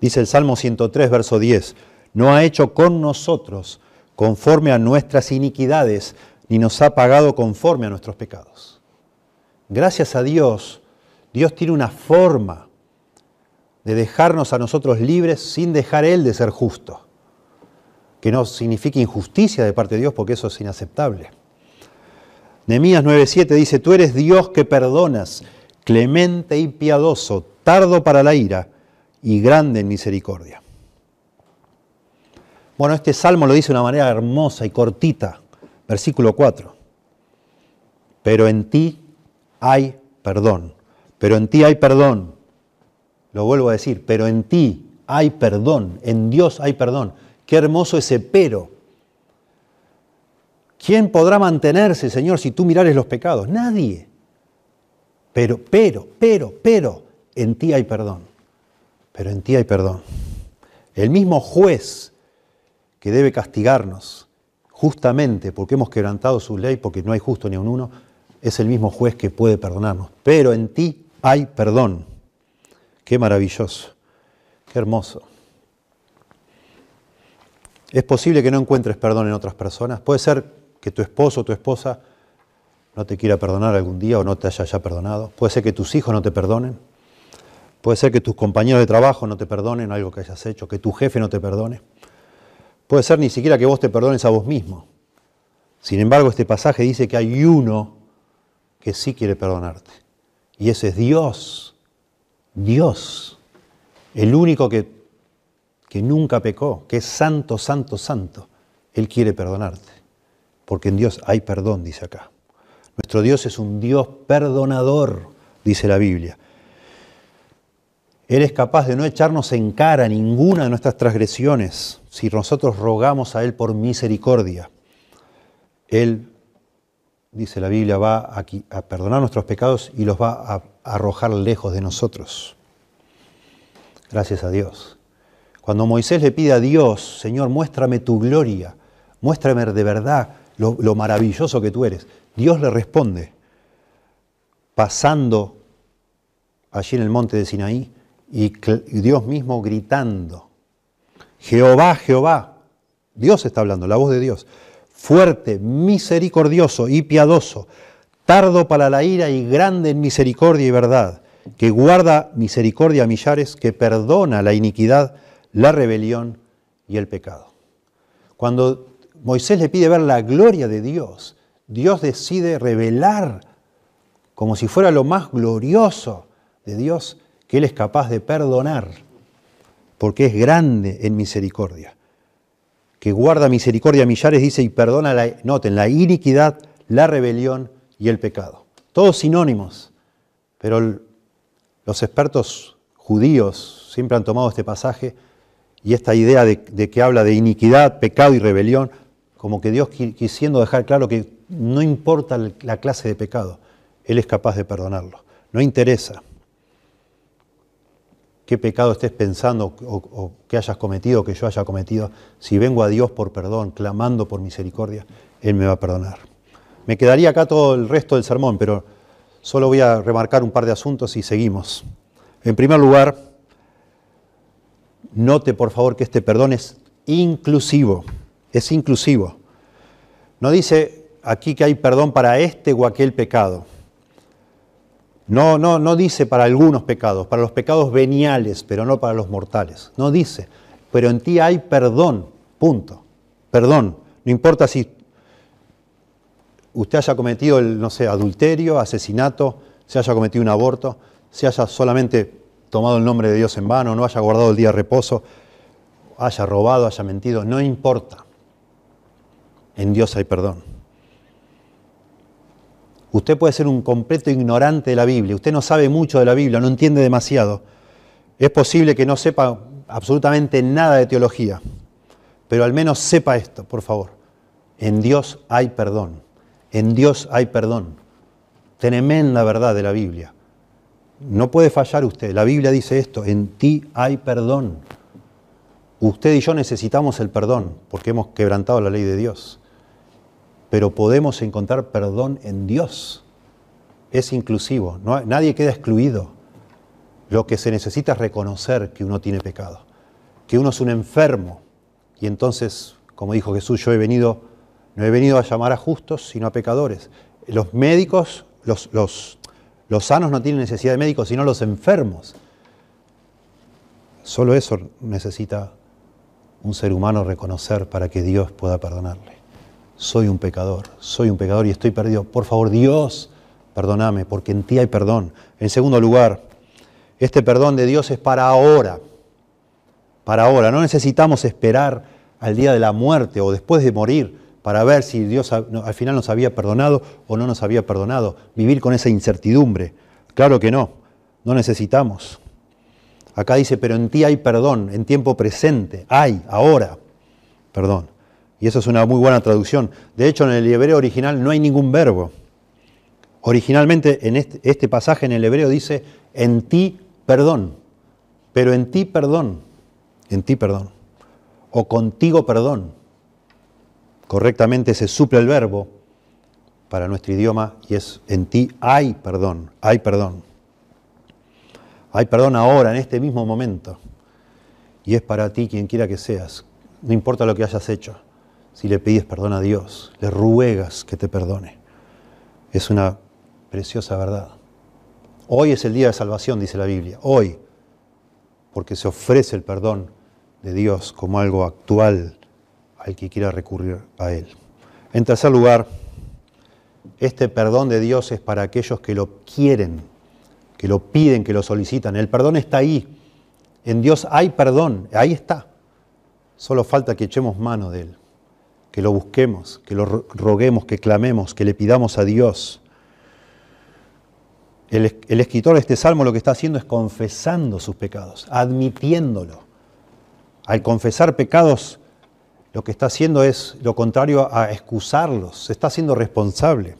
Dice el Salmo 103, verso 10, no ha hecho con nosotros conforme a nuestras iniquidades, ni nos ha pagado conforme a nuestros pecados. Gracias a Dios, Dios tiene una forma de dejarnos a nosotros libres sin dejar Él de ser justo. Que no signifique injusticia de parte de Dios, porque eso es inaceptable. Nehemías 9:7 dice, tú eres Dios que perdonas, clemente y piadoso, tardo para la ira y grande en misericordia. Bueno, este salmo lo dice de una manera hermosa y cortita, versículo 4. Pero en ti hay perdón, pero en ti hay perdón. Lo vuelvo a decir, pero en ti hay perdón, en Dios hay perdón. Qué hermoso ese pero. ¿Quién podrá mantenerse, Señor, si tú mirares los pecados? Nadie. Pero, pero, pero, pero, en ti hay perdón. Pero en ti hay perdón. El mismo juez que debe castigarnos justamente porque hemos quebrantado su ley, porque no hay justo ni un uno, es el mismo juez que puede perdonarnos. Pero en ti hay perdón. Qué maravilloso, qué hermoso. Es posible que no encuentres perdón en otras personas. Puede ser que tu esposo o tu esposa no te quiera perdonar algún día o no te haya ya perdonado. Puede ser que tus hijos no te perdonen. Puede ser que tus compañeros de trabajo no te perdonen algo que hayas hecho, que tu jefe no te perdone. Puede ser ni siquiera que vos te perdones a vos mismo. Sin embargo, este pasaje dice que hay uno que sí quiere perdonarte. Y ese es Dios. Dios. El único que, que nunca pecó, que es santo, santo, santo. Él quiere perdonarte porque en Dios hay perdón, dice acá. Nuestro Dios es un Dios perdonador, dice la Biblia. Él es capaz de no echarnos en cara ninguna de nuestras transgresiones si nosotros rogamos a Él por misericordia. Él, dice la Biblia, va a, perdonar nuestros pecados y los va a arrojar lejos de nosotros. Gracias a Dios. Cuando Moisés le pide a Dios, Señor, muéstrame tu gloria, muéstrame de verdad lo, maravilloso que tú eres. Dios le responde, pasando allí en el monte de Sinaí, y Dios mismo gritando, Jehová, Jehová, Dios está hablando, la voz de Dios, fuerte, misericordioso y piadoso, tardo para la ira y grande en misericordia y verdad, que guarda misericordia a millares, que perdona la iniquidad, la rebelión y el pecado. Cuando Moisés le pide ver la gloria de Dios. Dios decide revelar como si fuera lo más glorioso de Dios que Él es capaz de perdonar, porque es grande en misericordia. Que guarda misericordia a millares, dice, y perdona, la, la iniquidad, la rebelión y el pecado. Todos sinónimos, pero los expertos judíos siempre han tomado este pasaje y esta idea de que habla de iniquidad, pecado y rebelión como que Dios quisiendo dejar claro que no importa la clase de pecado, Él es capaz de perdonarlo. No interesa qué pecado estés pensando o, que hayas cometido o que yo haya cometido. Si vengo a Dios por perdón, clamando por misericordia, Él me va a perdonar. Me quedaría acá todo el resto del sermón, pero solo voy a remarcar un par de asuntos y seguimos. En primer lugar, note por favor que este perdón es inclusivo es inclusivo. No dice aquí que hay perdón para este o aquel pecado. No, no, no dice para algunos pecados, para los pecados veniales, pero no para los mortales. No dice, pero en ti hay perdón, punto. Perdón. No importa si usted haya cometido el, no sé, adulterio, asesinato, se haya cometido un aborto, se haya solamente tomado el nombre de Dios en vano, no haya guardado el día de reposo, haya robado, haya mentido, no importa en Dios hay perdón. Usted puede ser un completo ignorante de la Biblia, usted no sabe mucho de la Biblia, no entiende demasiado. Es posible que no sepa absolutamente nada de teología, pero al menos sepa esto, por favor. En Dios hay perdón, en Dios hay perdón. Tremenda verdad de la Biblia. No puede fallar usted, la Biblia dice esto, en ti hay perdón. Usted y yo necesitamos el perdón porque hemos quebrantado la ley de Dios pero podemos encontrar perdón en Dios. Es inclusivo, nadie queda excluido. Lo que se necesita es reconocer que uno tiene pecado, que uno es un enfermo. Y entonces, como dijo Jesús, yo he venido, no he venido a llamar a justos, sino a pecadores. Los médicos, los, los, los sanos no tienen necesidad de médicos, sino los enfermos. Solo eso necesita un ser humano reconocer para que Dios pueda perdonarle. Soy un pecador, soy un pecador y estoy perdido. Por favor, Dios, perdóname, porque en ti hay perdón. En segundo lugar, este perdón de Dios es para ahora, para ahora. No necesitamos esperar al día de la muerte o después de morir para ver si Dios al final nos había perdonado o no nos había perdonado. Vivir con esa incertidumbre. Claro que no, no necesitamos. Acá dice, pero en ti hay perdón, en tiempo presente, hay, ahora, perdón. Y eso es una muy buena traducción. De hecho, en el hebreo original no hay ningún verbo. Originalmente en este, este pasaje en el hebreo dice, en ti perdón, pero en ti perdón, en ti perdón, o contigo perdón. Correctamente se suple el verbo para nuestro idioma y es en ti hay perdón, hay perdón. Hay perdón ahora, en este mismo momento. Y es para ti quien quiera que seas. No importa lo que hayas hecho. Si le pides perdón a Dios, le ruegas que te perdone. Es una preciosa verdad. Hoy es el día de salvación, dice la Biblia. Hoy. Porque se ofrece el perdón de Dios como algo actual al que quiera recurrir a Él. En tercer lugar, este perdón de Dios es para aquellos que lo quieren que lo piden, que lo solicitan. El perdón está ahí. En Dios hay perdón, ahí está. Solo falta que echemos mano de Él, que lo busquemos, que lo roguemos, que clamemos, que le pidamos a Dios. El, escritor de este salmo lo que está haciendo es confesando sus pecados, admitiéndolo. Al confesar pecados, lo que está haciendo es lo contrario a excusarlos, se está haciendo responsable.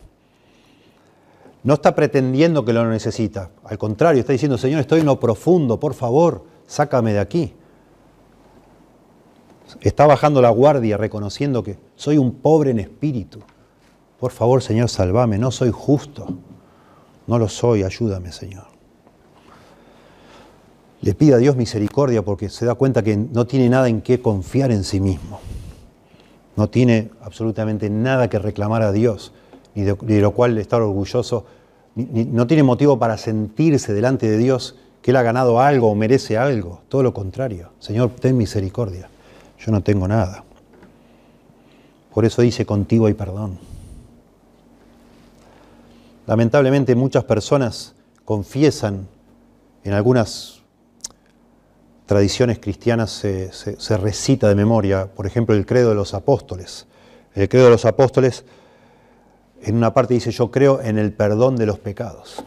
No está pretendiendo que lo necesita. Al contrario, está diciendo, Señor, estoy en lo profundo, por favor, sácame de aquí. Está bajando la guardia, reconociendo que soy un pobre en espíritu. Por favor, Señor, salvame, no soy justo. No lo soy, ayúdame, Señor. Le pide a Dios misericordia porque se da cuenta que no tiene nada en qué confiar en sí mismo. No tiene absolutamente nada que reclamar a Dios y de, lo cual estar orgulloso, no tiene motivo para sentirse delante de Dios que Él ha ganado algo o merece algo. Todo lo contrario. Señor, ten misericordia. Yo no tengo nada. Por eso dice, contigo hay perdón. Lamentablemente muchas personas confiesan en algunas tradiciones cristianas se, se, recita de memoria, por ejemplo, el credo de los apóstoles. El credo de los apóstoles en una parte dice, yo creo en el perdón de los pecados.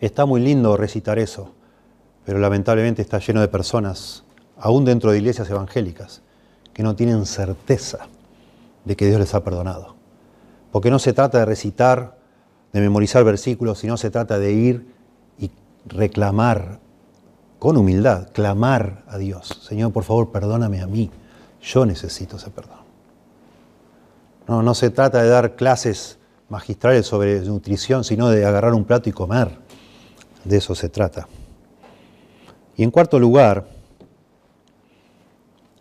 Está muy lindo recitar eso, pero lamentablemente está lleno de personas, aún dentro de iglesias evangélicas, que no tienen certeza de que Dios les ha perdonado. Porque no se trata de recitar, de memorizar versículos, sino se trata de ir y reclamar con humildad, clamar a Dios. Señor, por favor, perdóname a mí. Yo necesito ese perdón. No, no se trata de dar clases magistrales sobre nutrición, sino de agarrar un plato y comer. De eso se trata. Y en cuarto lugar,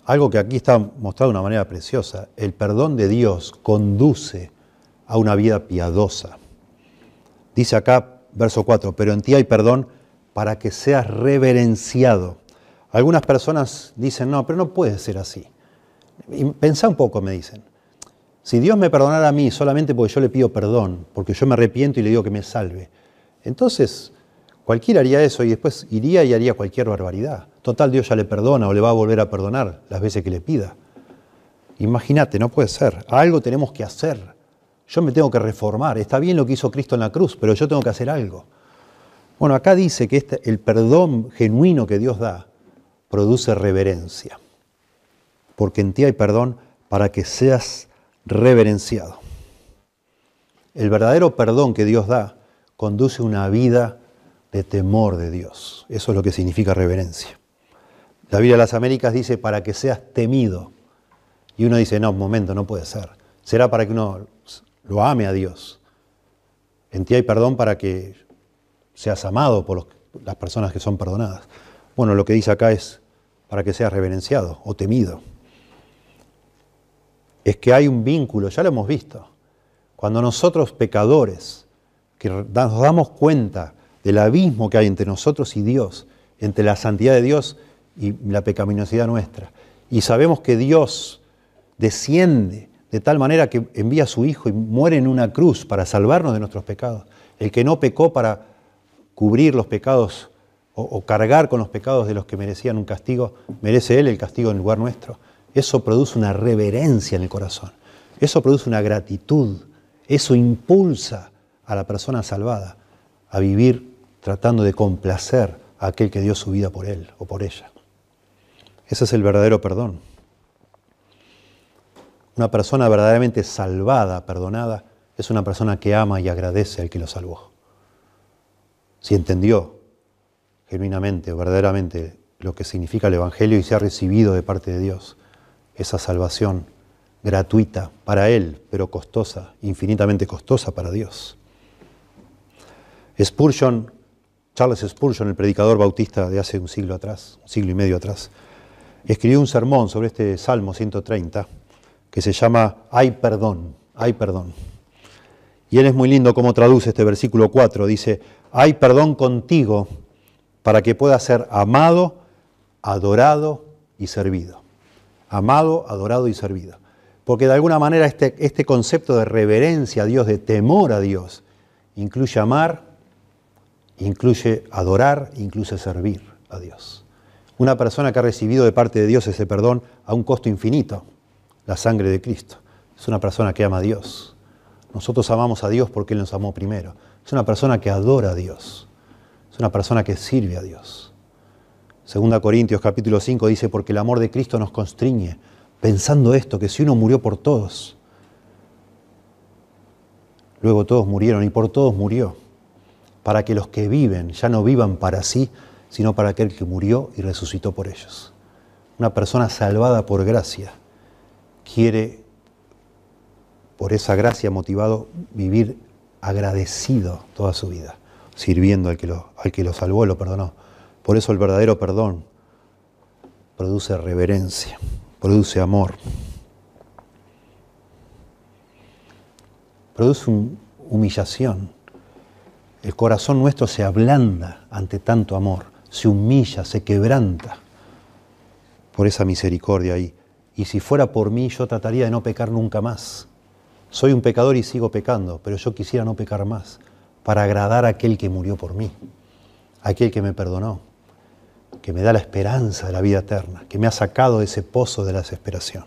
algo que aquí está mostrado de una manera preciosa, el perdón de Dios conduce a una vida piadosa. Dice acá, verso 4, pero en ti hay perdón para que seas reverenciado. Algunas personas dicen, no, pero no puede ser así. pensá un poco, me dicen. Si Dios me perdonara a mí solamente porque yo le pido perdón, porque yo me arrepiento y le digo que me salve, entonces cualquiera haría eso y después iría y haría cualquier barbaridad. Total, Dios ya le perdona o le va a volver a perdonar las veces que le pida. Imagínate, no puede ser. Algo tenemos que hacer. Yo me tengo que reformar. Está bien lo que hizo Cristo en la cruz, pero yo tengo que hacer algo. Bueno, acá dice que este, el perdón genuino que Dios da produce reverencia. Porque en ti hay perdón para que seas reverenciado. El verdadero perdón que Dios da conduce una vida de temor de Dios. Eso es lo que significa reverencia. La Biblia de las Américas dice para que seas temido. Y uno dice, no, un momento, no puede ser. Será para que uno lo ame a Dios. En ti hay perdón para que seas amado por las personas que son perdonadas. Bueno, lo que dice acá es para que seas reverenciado o temido. Es que hay un vínculo, ya lo hemos visto. Cuando nosotros pecadores, que nos damos cuenta del abismo que hay entre nosotros y Dios, entre la santidad de Dios y la pecaminosidad nuestra, y sabemos que Dios desciende de tal manera que envía a su Hijo y muere en una cruz para salvarnos de nuestros pecados. El que no pecó para cubrir los pecados o, cargar con los pecados de los que merecían un castigo, merece Él el castigo en lugar nuestro. Eso produce una reverencia en el corazón. Eso produce una gratitud. Eso impulsa a la persona salvada a vivir tratando de complacer a aquel que dio su vida por él o por ella. Ese es el verdadero perdón. Una persona verdaderamente salvada, perdonada, es una persona que ama y agradece al que lo salvó. Si entendió genuinamente verdaderamente lo que significa el Evangelio y se ha recibido de parte de Dios esa salvación gratuita para Él, pero costosa, infinitamente costosa para Dios. Spurgeon, Charles Spurgeon, el predicador bautista de hace un siglo atrás, un siglo y medio atrás, escribió un sermón sobre este Salmo 130 que se llama Hay perdón, hay perdón. Y él es muy lindo como traduce este versículo 4. Dice, hay perdón contigo para que pueda ser amado, adorado y servido. Amado, adorado y servido. Porque de alguna manera este, este concepto de reverencia a Dios, de temor a Dios, incluye amar, incluye adorar, incluye servir a Dios. Una persona que ha recibido de parte de Dios ese perdón a un costo infinito, la sangre de Cristo. Es una persona que ama a Dios. Nosotros amamos a Dios porque Él nos amó primero. Es una persona que adora a Dios. Es una persona que sirve a Dios. Segunda Corintios capítulo 5 dice, porque el amor de Cristo nos constriñe, pensando esto, que si uno murió por todos, luego todos murieron y por todos murió, para que los que viven ya no vivan para sí, sino para aquel que murió y resucitó por ellos. Una persona salvada por gracia quiere, por esa gracia motivado, vivir agradecido toda su vida, sirviendo al que lo, al que lo salvó lo perdonó. Por eso el verdadero perdón produce reverencia, produce amor, produce humillación. El corazón nuestro se ablanda ante tanto amor, se humilla, se quebranta por esa misericordia ahí y si fuera por mí yo trataría de no pecar nunca más. Soy un pecador y sigo pecando, pero yo quisiera no pecar más para agradar a aquel que murió por mí, aquel que me perdonó, que me da la esperanza de la vida eterna, que me ha sacado de ese pozo de la desesperación.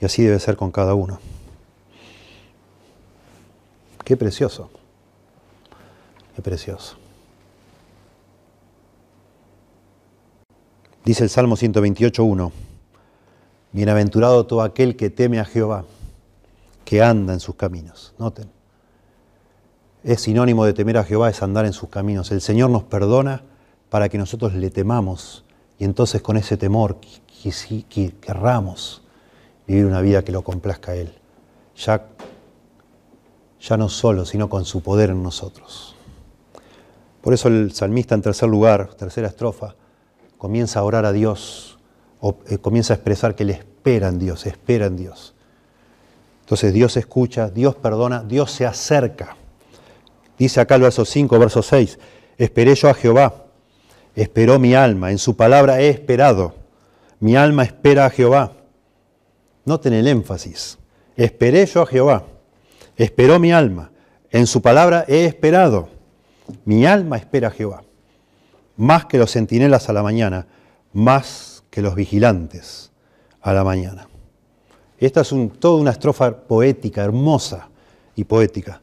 Y así debe ser con cada uno. Qué precioso, qué precioso. Dice el Salmo 128.1. Bienaventurado todo aquel que teme a Jehová, que anda en sus caminos. Noten. Es sinónimo de temer a Jehová, es andar en sus caminos. El Señor nos perdona para que nosotros le temamos y entonces con ese temor querramos vivir una vida que lo complazca a Él. Ya, ya no solo, sino con su poder en nosotros. Por eso el salmista en tercer lugar, tercera estrofa, comienza a orar a Dios eh, comienza a expresar que le espera en Dios, espera en Dios. Entonces Dios escucha, Dios perdona, Dios se acerca. Dice acá el verso 5, verso 6, esperé yo a Jehová, esperó mi alma, en su palabra he esperado, mi alma espera a Jehová. Noten el énfasis, esperé yo a Jehová, esperó mi alma, en su palabra he esperado, mi alma espera a Jehová. Más que los centinelas a la mañana, más que los vigilantes a la mañana. Esta es toda una estrofa poética, hermosa y poética.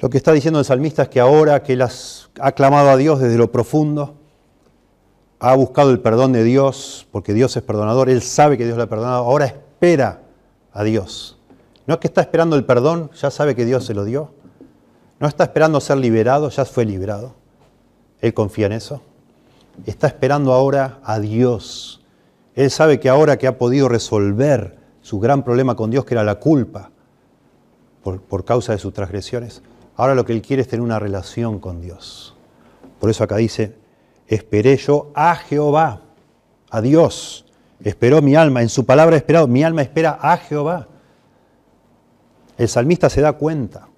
Lo que está diciendo el salmista es que ahora que ha clamado a Dios desde lo profundo, ha buscado el perdón de Dios, porque Dios es perdonador, él sabe que Dios le ha perdonado, ahora espera a Dios. No es que está esperando el perdón, ya sabe que Dios se lo dio. No está esperando ser liberado, ya fue liberado. Él confía en eso está esperando ahora a Dios. Él sabe que ahora que ha podido resolver su gran problema con Dios, que era la culpa por, causa de sus transgresiones, ahora lo que él quiere es tener una relación con Dios. Por eso acá dice, esperé yo a Jehová, a Dios. Esperó mi alma, en su palabra esperado, mi alma espera a Jehová. El salmista se da cuenta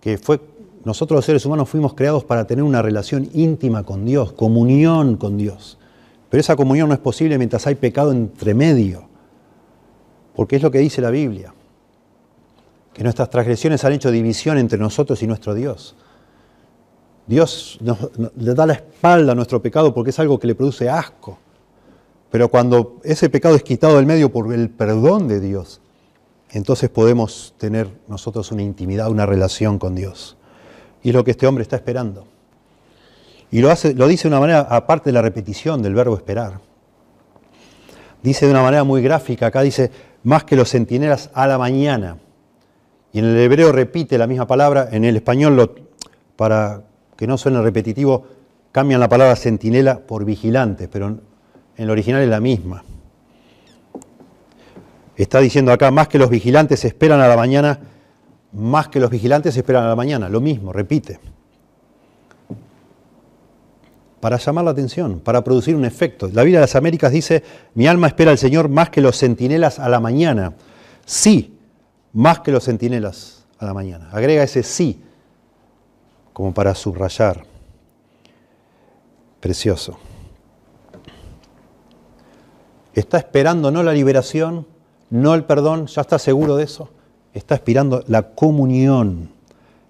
que fue, nosotros los seres humanos fuimos creados para tener una relación íntima con Dios, comunión con Dios. Pero esa comunión no es posible mientras hay pecado entre medio, porque es lo que dice la Biblia, que nuestras transgresiones han hecho división entre nosotros y nuestro Dios. Dios nos, le da la espalda a nuestro pecado porque es algo que le produce asco. Pero cuando ese pecado es quitado del medio por el perdón de Dios, entonces podemos tener nosotros una intimidad, una relación con Dios. Y es lo que este hombre está esperando. Y lo, hace, lo dice de una manera, aparte de la repetición del verbo esperar. Dice de una manera muy gráfica, acá dice, más que los centinelas a la mañana. Y en el hebreo repite la misma palabra, en el español, para que no suene repetitivo, cambian la palabra centinela por vigilante, pero en el original es la misma. Está diciendo acá, más que los vigilantes esperan a la mañana, más que los vigilantes esperan a la mañana, lo mismo, repite para llamar la atención, para producir un efecto. La Biblia de las Américas dice, mi alma espera al Señor más que los centinelas a la mañana. Sí, más que los centinelas a la mañana. Agrega ese sí, como para subrayar. Precioso. Está esperando no la liberación, no el perdón, ya está seguro de eso. Está esperando la comunión,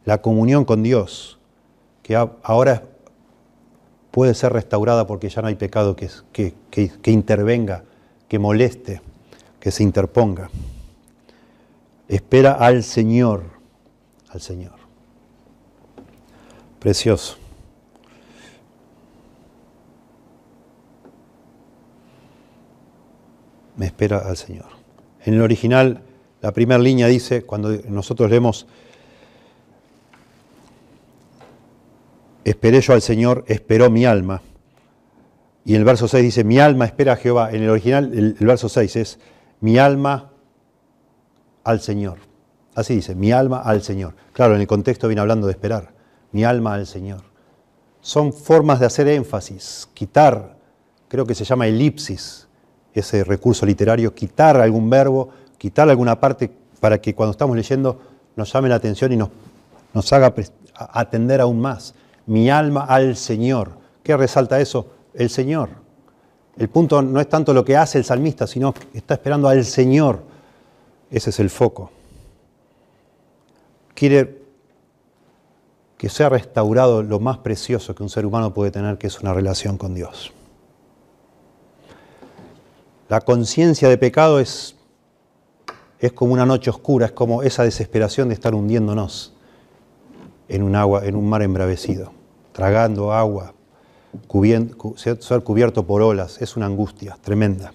la comunión con Dios, que ahora puede ser restaurada porque ya no hay pecado que, que, intervenga, que moleste, que se interponga. Espera al Señor, al Señor. Precioso. Me espera al Señor. En el original, la primera línea dice, cuando nosotros leemos Esperé yo al Señor, esperó mi alma. Y en el verso 6 dice, mi alma espera a Jehová. En el original, el, verso 6 es, mi alma al Señor. Así dice, mi alma al Señor. Claro, en el contexto viene hablando de esperar. Mi alma al Señor. Son formas de hacer énfasis, quitar, creo que se llama elipsis, ese recurso literario, quitar algún verbo, quitar alguna parte para que cuando estamos leyendo nos llame la atención y nos, nos haga atender aún más mi alma al Señor. ¿Qué resalta eso? El Señor. El punto no es tanto lo que hace el salmista, sino que está esperando al Señor. Ese es el foco. Quiere que sea restaurado lo más precioso que un ser humano puede tener, que es una relación con Dios. La conciencia de pecado es, es como una noche oscura, es como esa desesperación de estar hundiéndonos en un agua, en un mar embravecido tragando agua, ser cubierto por olas, es una angustia tremenda.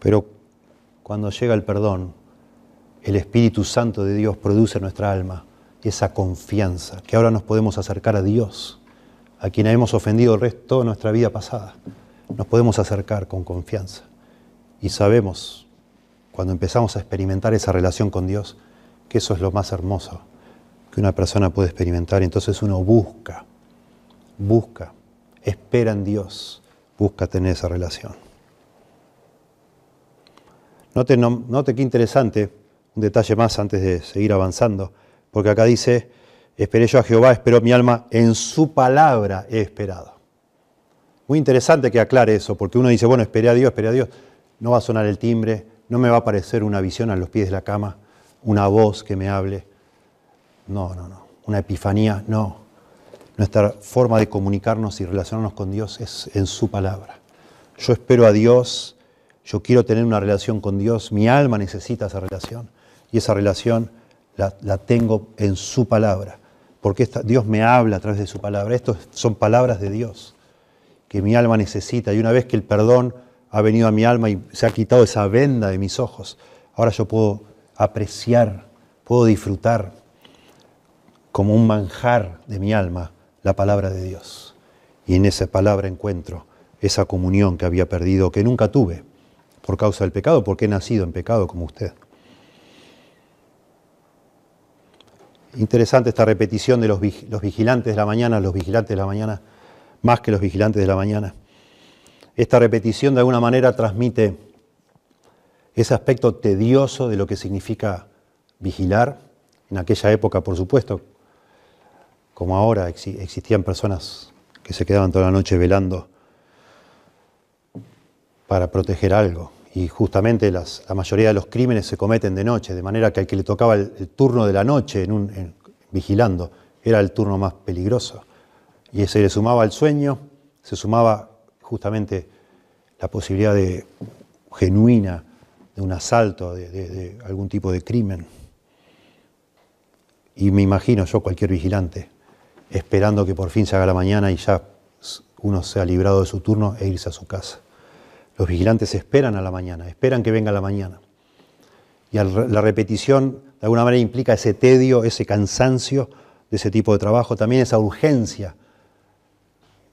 Pero cuando llega el perdón, el Espíritu Santo de Dios produce en nuestra alma esa confianza, que ahora nos podemos acercar a Dios, a quien hemos ofendido el resto de nuestra vida pasada. Nos podemos acercar con confianza. Y sabemos, cuando empezamos a experimentar esa relación con Dios, que eso es lo más hermoso que una persona puede experimentar. Entonces uno busca, busca, espera en Dios, busca tener esa relación. Note, qué interesante, un detalle más antes de seguir avanzando, porque acá dice, esperé yo a Jehová, esperó mi alma, en su palabra he esperado. Muy interesante que aclare eso, porque uno dice, bueno, esperé a Dios, esperé a Dios. No va a sonar el timbre, no me va a aparecer una visión a los pies de la cama, una voz que me hable. No, no, no. Una epifanía, no. Nuestra forma de comunicarnos y relacionarnos con Dios es en su palabra. Yo espero a Dios, yo quiero tener una relación con Dios, mi alma necesita esa relación y esa relación la, tengo en su palabra, porque Dios me habla a través de su palabra. Estas son palabras de Dios que mi alma necesita y una vez que el perdón ha venido a mi alma y se ha quitado esa venda de mis ojos, ahora yo puedo apreciar, puedo disfrutar como un manjar de mi alma la palabra de Dios. Y en esa palabra encuentro esa comunión que había perdido, que nunca tuve por causa del pecado, porque he nacido en pecado como usted. Interesante esta repetición de los, vigilantes de la mañana, los vigilantes de la mañana, más que los vigilantes de la mañana. Esta repetición de alguna manera transmite ese aspecto tedioso de lo que significa vigilar. En aquella época, por supuesto, como ahora, existían personas que se quedaban toda la noche velando para proteger algo. Y justamente la mayoría de los crímenes se cometen de noche, de manera que al que le tocaba el, turno de la noche en vigilando era el turno más peligroso. Y se le sumaba al sueño, se sumaba justamente la posibilidad de genuina de un asalto, de algún tipo de crimen. Y me imagino yo cualquier vigilante esperando que por fin se haga la mañana y ya uno sea librado de su turno e irse a su casa. Los vigilantes esperan a la mañana, esperan que venga la mañana. Y la repetición de alguna manera implica ese tedio, ese cansancio de ese tipo de trabajo, también esa urgencia,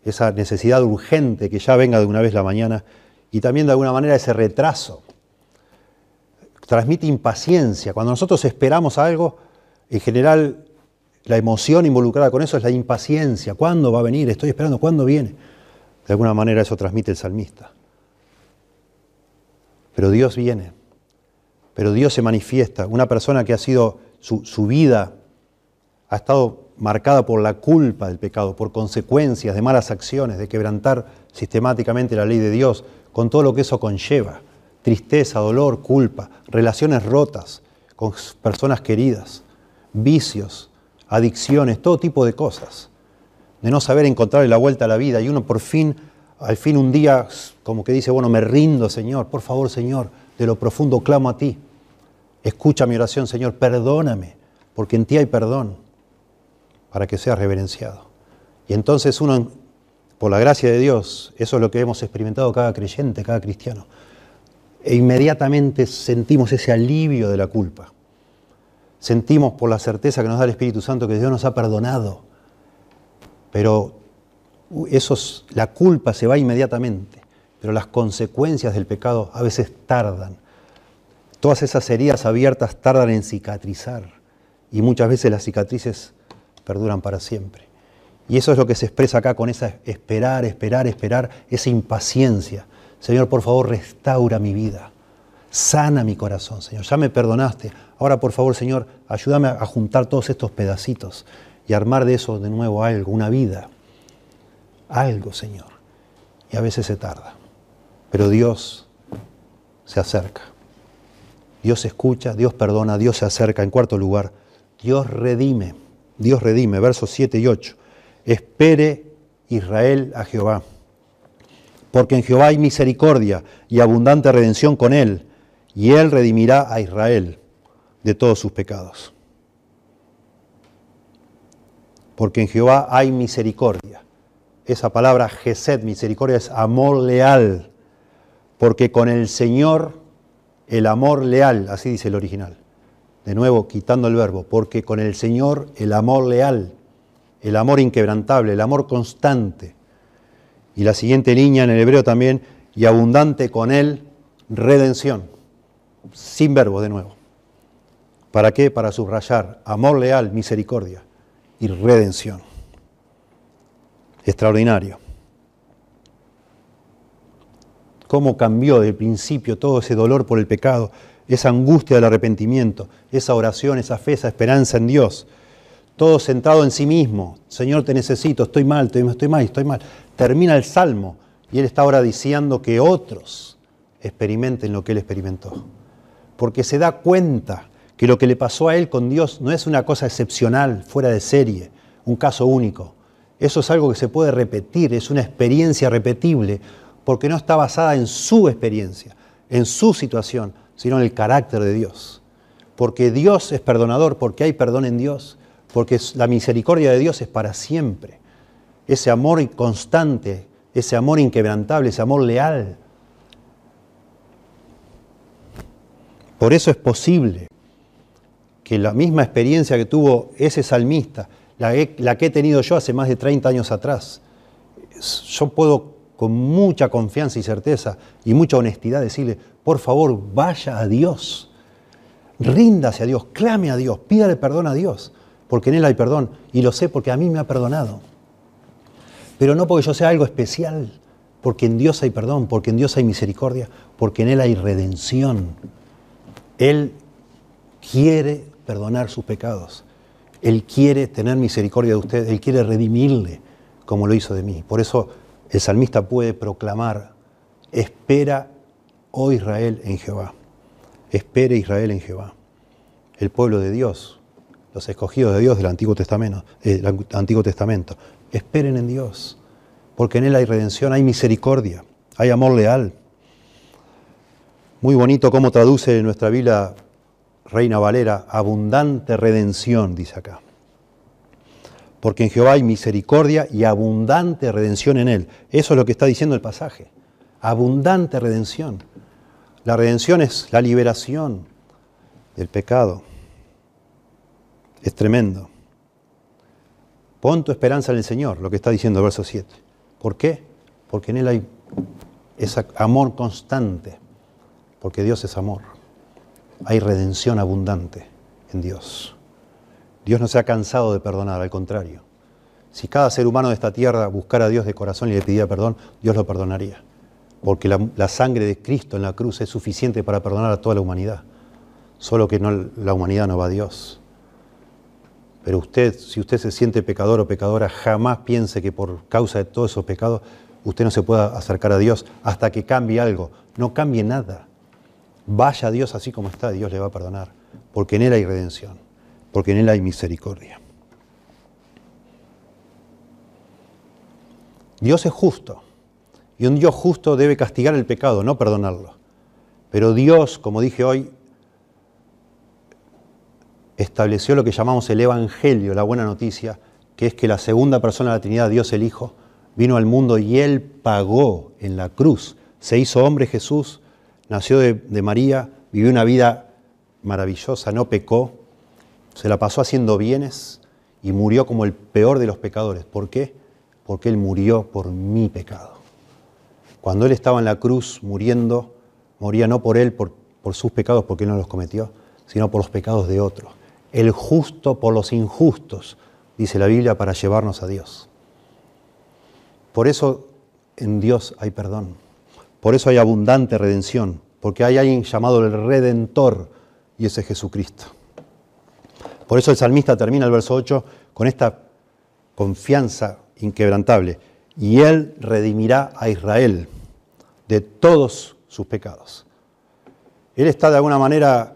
esa necesidad urgente que ya venga de una vez la mañana y también de alguna manera ese retraso. Transmite impaciencia. Cuando nosotros esperamos algo, en general la emoción involucrada con eso es la impaciencia. ¿Cuándo va a venir? Estoy esperando, ¿cuándo viene? De alguna manera eso transmite el salmista. Pero Dios viene, pero Dios se manifiesta. Una persona que ha sido, su, vida ha estado marcada por la culpa del pecado, por consecuencias de malas acciones, de quebrantar sistemáticamente la ley de Dios, con todo lo que eso conlleva. Tristeza, dolor, culpa, relaciones rotas con personas queridas, vicios, adicciones, todo tipo de cosas. De no saber encontrar la vuelta a la vida y uno por fin al fin un día como que dice, bueno, me rindo, Señor, por favor, Señor, de lo profundo clamo a ti. Escucha mi oración, Señor, perdóname, porque en ti hay perdón, para que seas reverenciado. Y entonces uno, por la gracia de Dios, eso es lo que hemos experimentado cada creyente, cada cristiano, e inmediatamente sentimos ese alivio de la culpa. Sentimos por la certeza que nos da el Espíritu Santo que Dios nos ha perdonado. Pero la culpa se va inmediatamente, pero las consecuencias del pecado a veces tardan. Todas esas heridas abiertas tardan en cicatrizar y muchas veces las cicatrices perduran para siempre. Y eso es lo que se expresa acá con esa esperar, esperar, esperar, esa impaciencia. Señor, por favor, restaura mi vida. Sana mi corazón, Señor. Ya me perdonaste. Ahora, por favor, Señor, ayúdame a juntar todos estos pedacitos y armar de eso de nuevo algo, una vida algo, Señor. Y a veces se tarda. Pero Dios se acerca. Dios escucha, Dios perdona, Dios se acerca. En cuarto lugar, Dios redime. Dios redime. Versos 7 y 8. Espere Israel a Jehová. Porque en Jehová hay misericordia y abundante redención con él. Y él redimirá a Israel de todos sus pecados. Porque en Jehová hay misericordia esa palabra Gesed, misericordia, es amor leal, porque con el Señor el amor leal, así dice el original. De nuevo, quitando el verbo, porque con el Señor el amor leal, el amor inquebrantable, el amor constante. Y la siguiente línea en el hebreo también, y abundante con él, redención. Sin verbo de nuevo. ¿Para qué? Para subrayar amor leal, misericordia y redención extraordinario. Cómo cambió el principio todo ese dolor por el pecado, esa angustia del arrepentimiento, esa oración, esa fe, esa esperanza en Dios. Todo centrado en sí mismo. Señor, te necesito, estoy mal, estoy, mal, estoy mal. Termina el salmo y él está ahora diciendo que otros experimenten lo que él experimentó. Porque se da cuenta que lo que le pasó a él con Dios no es una cosa excepcional, fuera de serie, un caso único. Eso es algo que se puede repetir, es una experiencia repetible, porque no está basada en su experiencia, en su situación, sino en el carácter de Dios. Porque Dios es perdonador, porque hay perdón en Dios, porque la misericordia de Dios es para siempre. Ese amor constante, ese amor inquebrantable, ese amor leal. Por eso es posible que la misma experiencia que tuvo ese salmista, la, que he tenido yo hace más de 30 años atrás. Yo puedo con mucha confianza y certeza y mucha honestidad decirle, por favor, vaya a Dios, ríndase a Dios, clame a Dios, pídale perdón a Dios, porque en Él hay perdón. Y lo sé porque a mí me ha perdonado. Pero no porque yo sea algo especial, porque en Dios hay perdón, porque en Dios hay misericordia, porque en Él hay redención. Él quiere perdonar sus pecados. Él quiere tener misericordia de usted, Él quiere redimirle como lo hizo de mí. Por eso el salmista puede proclamar, espera, oh Israel, en Jehová. Espere Israel en Jehová. El pueblo de Dios, los escogidos de Dios del Antiguo Testamento, del Antiguo Testamento. Esperen en Dios, porque en Él hay redención, hay misericordia, hay amor leal. Muy bonito cómo traduce nuestra Biblia Reina Valera, abundante redención, dice acá porque en Jehová hay misericordia y abundante redención en Él. Eso es lo que está diciendo el pasaje. Abundante redención. La redención es la liberación del pecado. Es tremendo. Pon tu esperanza en el Señor, lo que está diciendo el verso 7. ¿Por qué? Porque en Él hay ese amor constante, porque Dios es amor. Hay redención abundante en Dios. Dios no se ha cansado de perdonar, al contrario. Si cada ser humano de esta tierra buscara a Dios de corazón y le pidiera perdón, Dios lo perdonaría. Porque la, sangre de Cristo en la cruz es suficiente para perdonar a toda la humanidad. Solo que la humanidad no va a Dios. Pero usted, si usted se siente pecador o pecadora, jamás piense que por causa de todos esos pecados usted no se pueda acercar a Dios hasta que cambie algo. No cambie nada. Vaya a Dios así como está, Dios le va a perdonar. Porque en Él hay redención porque en Él hay misericordia. Dios es justo, y un Dios justo debe castigar el pecado, no perdonarlo. Pero Dios, como dije hoy, estableció lo que llamamos el Evangelio, la buena noticia, que es que la segunda persona de la Trinidad, Dios el Hijo, vino al mundo y Él pagó en la cruz. Se hizo hombre Jesús, nació de, María, vivió una vida maravillosa, no pecó, se la pasó haciendo bienes y murió como el peor de los pecadores. ¿Por qué? Porque Él murió por mi pecado. Cuando Él estaba en la cruz muriendo, moría no por Él, por, sus pecados, porque Él no los cometió, sino por los pecados de otros. El justo por los injustos, dice la Biblia, para llevarnos a Dios. Por eso en Dios hay perdón. Por eso hay abundante redención. Porque hay alguien llamado el Redentor y ese es Jesucristo. Por eso el salmista termina el verso 8 con esta confianza inquebrantable. Y él redimirá a Israel de todos sus pecados. Él está de alguna manera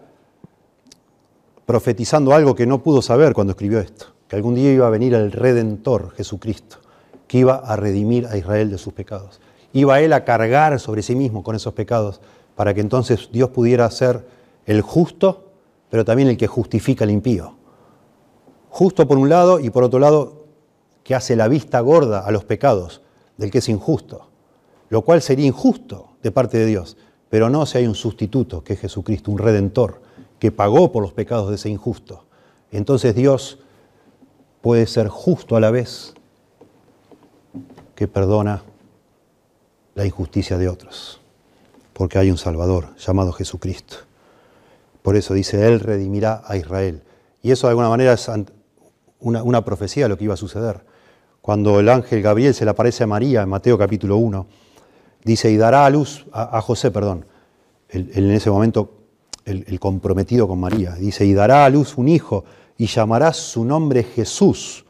profetizando algo que no pudo saber cuando escribió esto, que algún día iba a venir el Redentor, Jesucristo, que iba a redimir a Israel de sus pecados. Iba él a cargar sobre sí mismo con esos pecados para que entonces Dios pudiera ser el justo, pero también el que justifica al impío justo por un lado y por otro lado que hace la vista gorda a los pecados del que es injusto, lo cual sería injusto de parte de Dios, pero no si hay un sustituto, que es Jesucristo, un redentor, que pagó por los pecados de ese injusto. Entonces Dios puede ser justo a la vez que perdona la injusticia de otros, porque hay un Salvador llamado Jesucristo. Por eso dice, Él redimirá a Israel. Y eso de alguna manera es una, profecía de lo que iba a suceder. Cuando el ángel Gabriel se le aparece a María en Mateo capítulo 1, dice, y dará a luz, a, José, perdón, en ese momento el, el, comprometido con María, dice, y dará a luz un hijo y llamará su nombre Jesús,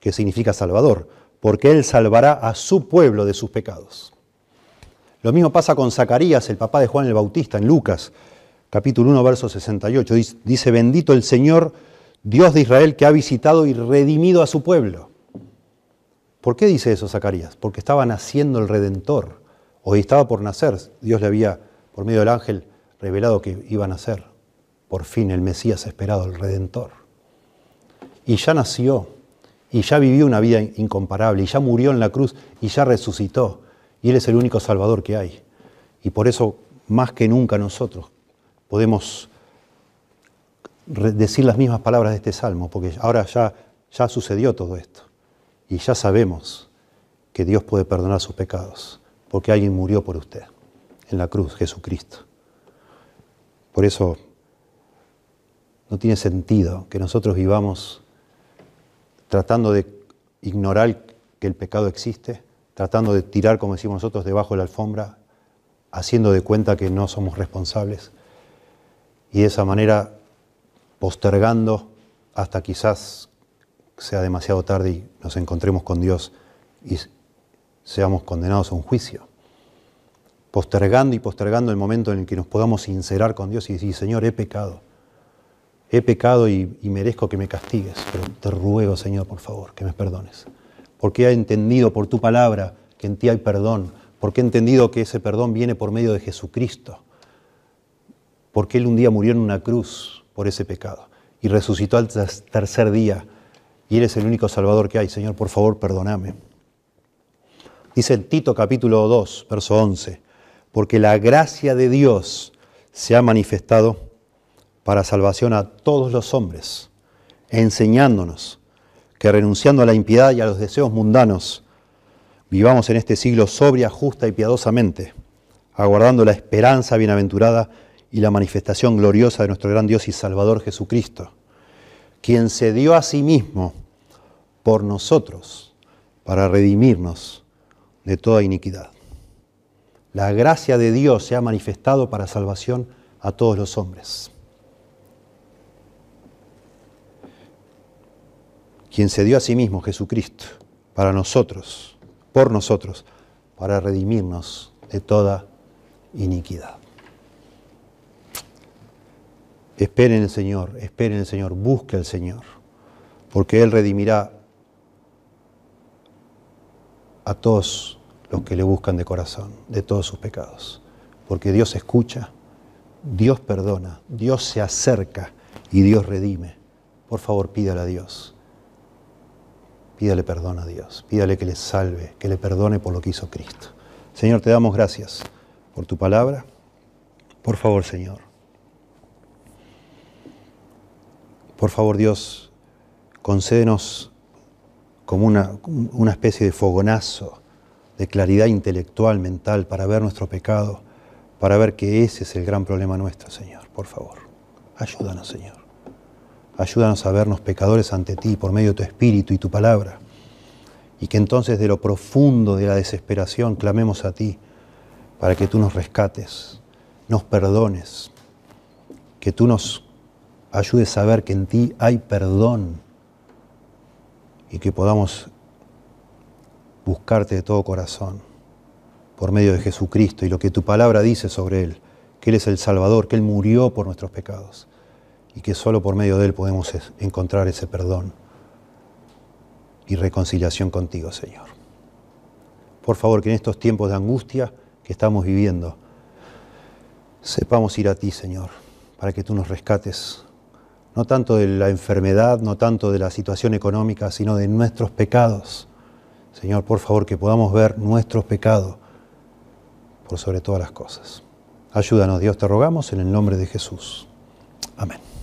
que significa Salvador, porque él salvará a su pueblo de sus pecados. Lo mismo pasa con Zacarías, el papá de Juan el Bautista, en Lucas, capítulo 1, verso 68. Dice, bendito el Señor Dios de Israel que ha visitado y redimido a su pueblo. ¿Por qué dice eso Zacarías? Porque estaba naciendo el Redentor, o estaba por nacer. Dios le había, por medio del ángel, revelado que iba a nacer. Por fin el Mesías esperado, el Redentor. Y ya nació, y ya vivió una vida incomparable, y ya murió en la cruz, y ya resucitó. Y Él es el único Salvador que hay. Y por eso, más que nunca nosotros, podemos decir las mismas palabras de este salmo, porque ahora ya, ya sucedió todo esto. Y ya sabemos que Dios puede perdonar sus pecados, porque alguien murió por usted en la cruz, Jesucristo. Por eso no tiene sentido que nosotros vivamos tratando de ignorar que el pecado existe, tratando de tirar, como decimos nosotros, debajo de la alfombra, haciendo de cuenta que no somos responsables y de esa manera postergando hasta quizás sea demasiado tarde y nos encontremos con Dios y seamos condenados a un juicio. Postergando y postergando el momento en el que nos podamos sincerar con Dios y decir, Señor, he pecado. He pecado y, merezco que me castigues, pero te ruego, Señor, por favor, que me perdones. Porque he entendido por tu palabra que en ti hay perdón. Porque he entendido que ese perdón viene por medio de Jesucristo. Porque Él un día murió en una cruz por ese pecado y resucitó al tercer día y eres el único Salvador que hay. Señor, por favor, perdóname. Dice Tito capítulo 2, verso 11, porque la gracia de Dios se ha manifestado para salvación a todos los hombres, enseñándonos que renunciando a la impiedad y a los deseos mundanos, vivamos en este siglo sobria, justa y piadosamente, aguardando la esperanza bienaventurada y la manifestación gloriosa de nuestro gran Dios y Salvador Jesucristo quien se dio a sí mismo por nosotros para redimirnos de toda iniquidad. La gracia de Dios se ha manifestado para salvación a todos los hombres. Quien se dio a sí mismo, Jesucristo, para nosotros, por nosotros, para redimirnos de toda iniquidad. Esperen en el Señor, esperen en el Señor, busque al Señor, porque Él redimirá a todos los que le buscan de corazón, de todos sus pecados. Porque Dios escucha, Dios perdona, Dios se acerca y Dios redime. Por favor, pídale a Dios. Pídale perdón a Dios. Pídale que le salve, que le perdone por lo que hizo Cristo. Señor, te damos gracias por tu palabra. Por favor, Señor Por favor, Dios, concédenos como una, una especie de fogonazo de claridad intelectual, mental, para ver nuestro pecado, para ver que ese es el gran problema nuestro, Señor. Por favor, ayúdanos, Señor. Ayúdanos a vernos pecadores ante ti por medio de tu Espíritu y tu palabra. Y que entonces de lo profundo de la desesperación clamemos a ti para que tú nos rescates, nos perdones, que tú nos ayude a saber que en ti hay perdón y que podamos buscarte de todo corazón por medio de Jesucristo y lo que tu palabra dice sobre Él, que Él es el Salvador, que Él murió por nuestros pecados y que solo por medio de Él podemos encontrar ese perdón y reconciliación contigo, Señor. Por favor, que en estos tiempos de angustia que estamos viviendo, sepamos ir a ti, Señor, para que tú nos rescates no tanto de la enfermedad, no tanto de la situación económica, sino de nuestros pecados. Señor, por favor, que podamos ver nuestros pecados por sobre todas las cosas. Ayúdanos, Dios, te rogamos en el nombre de Jesús. Amén.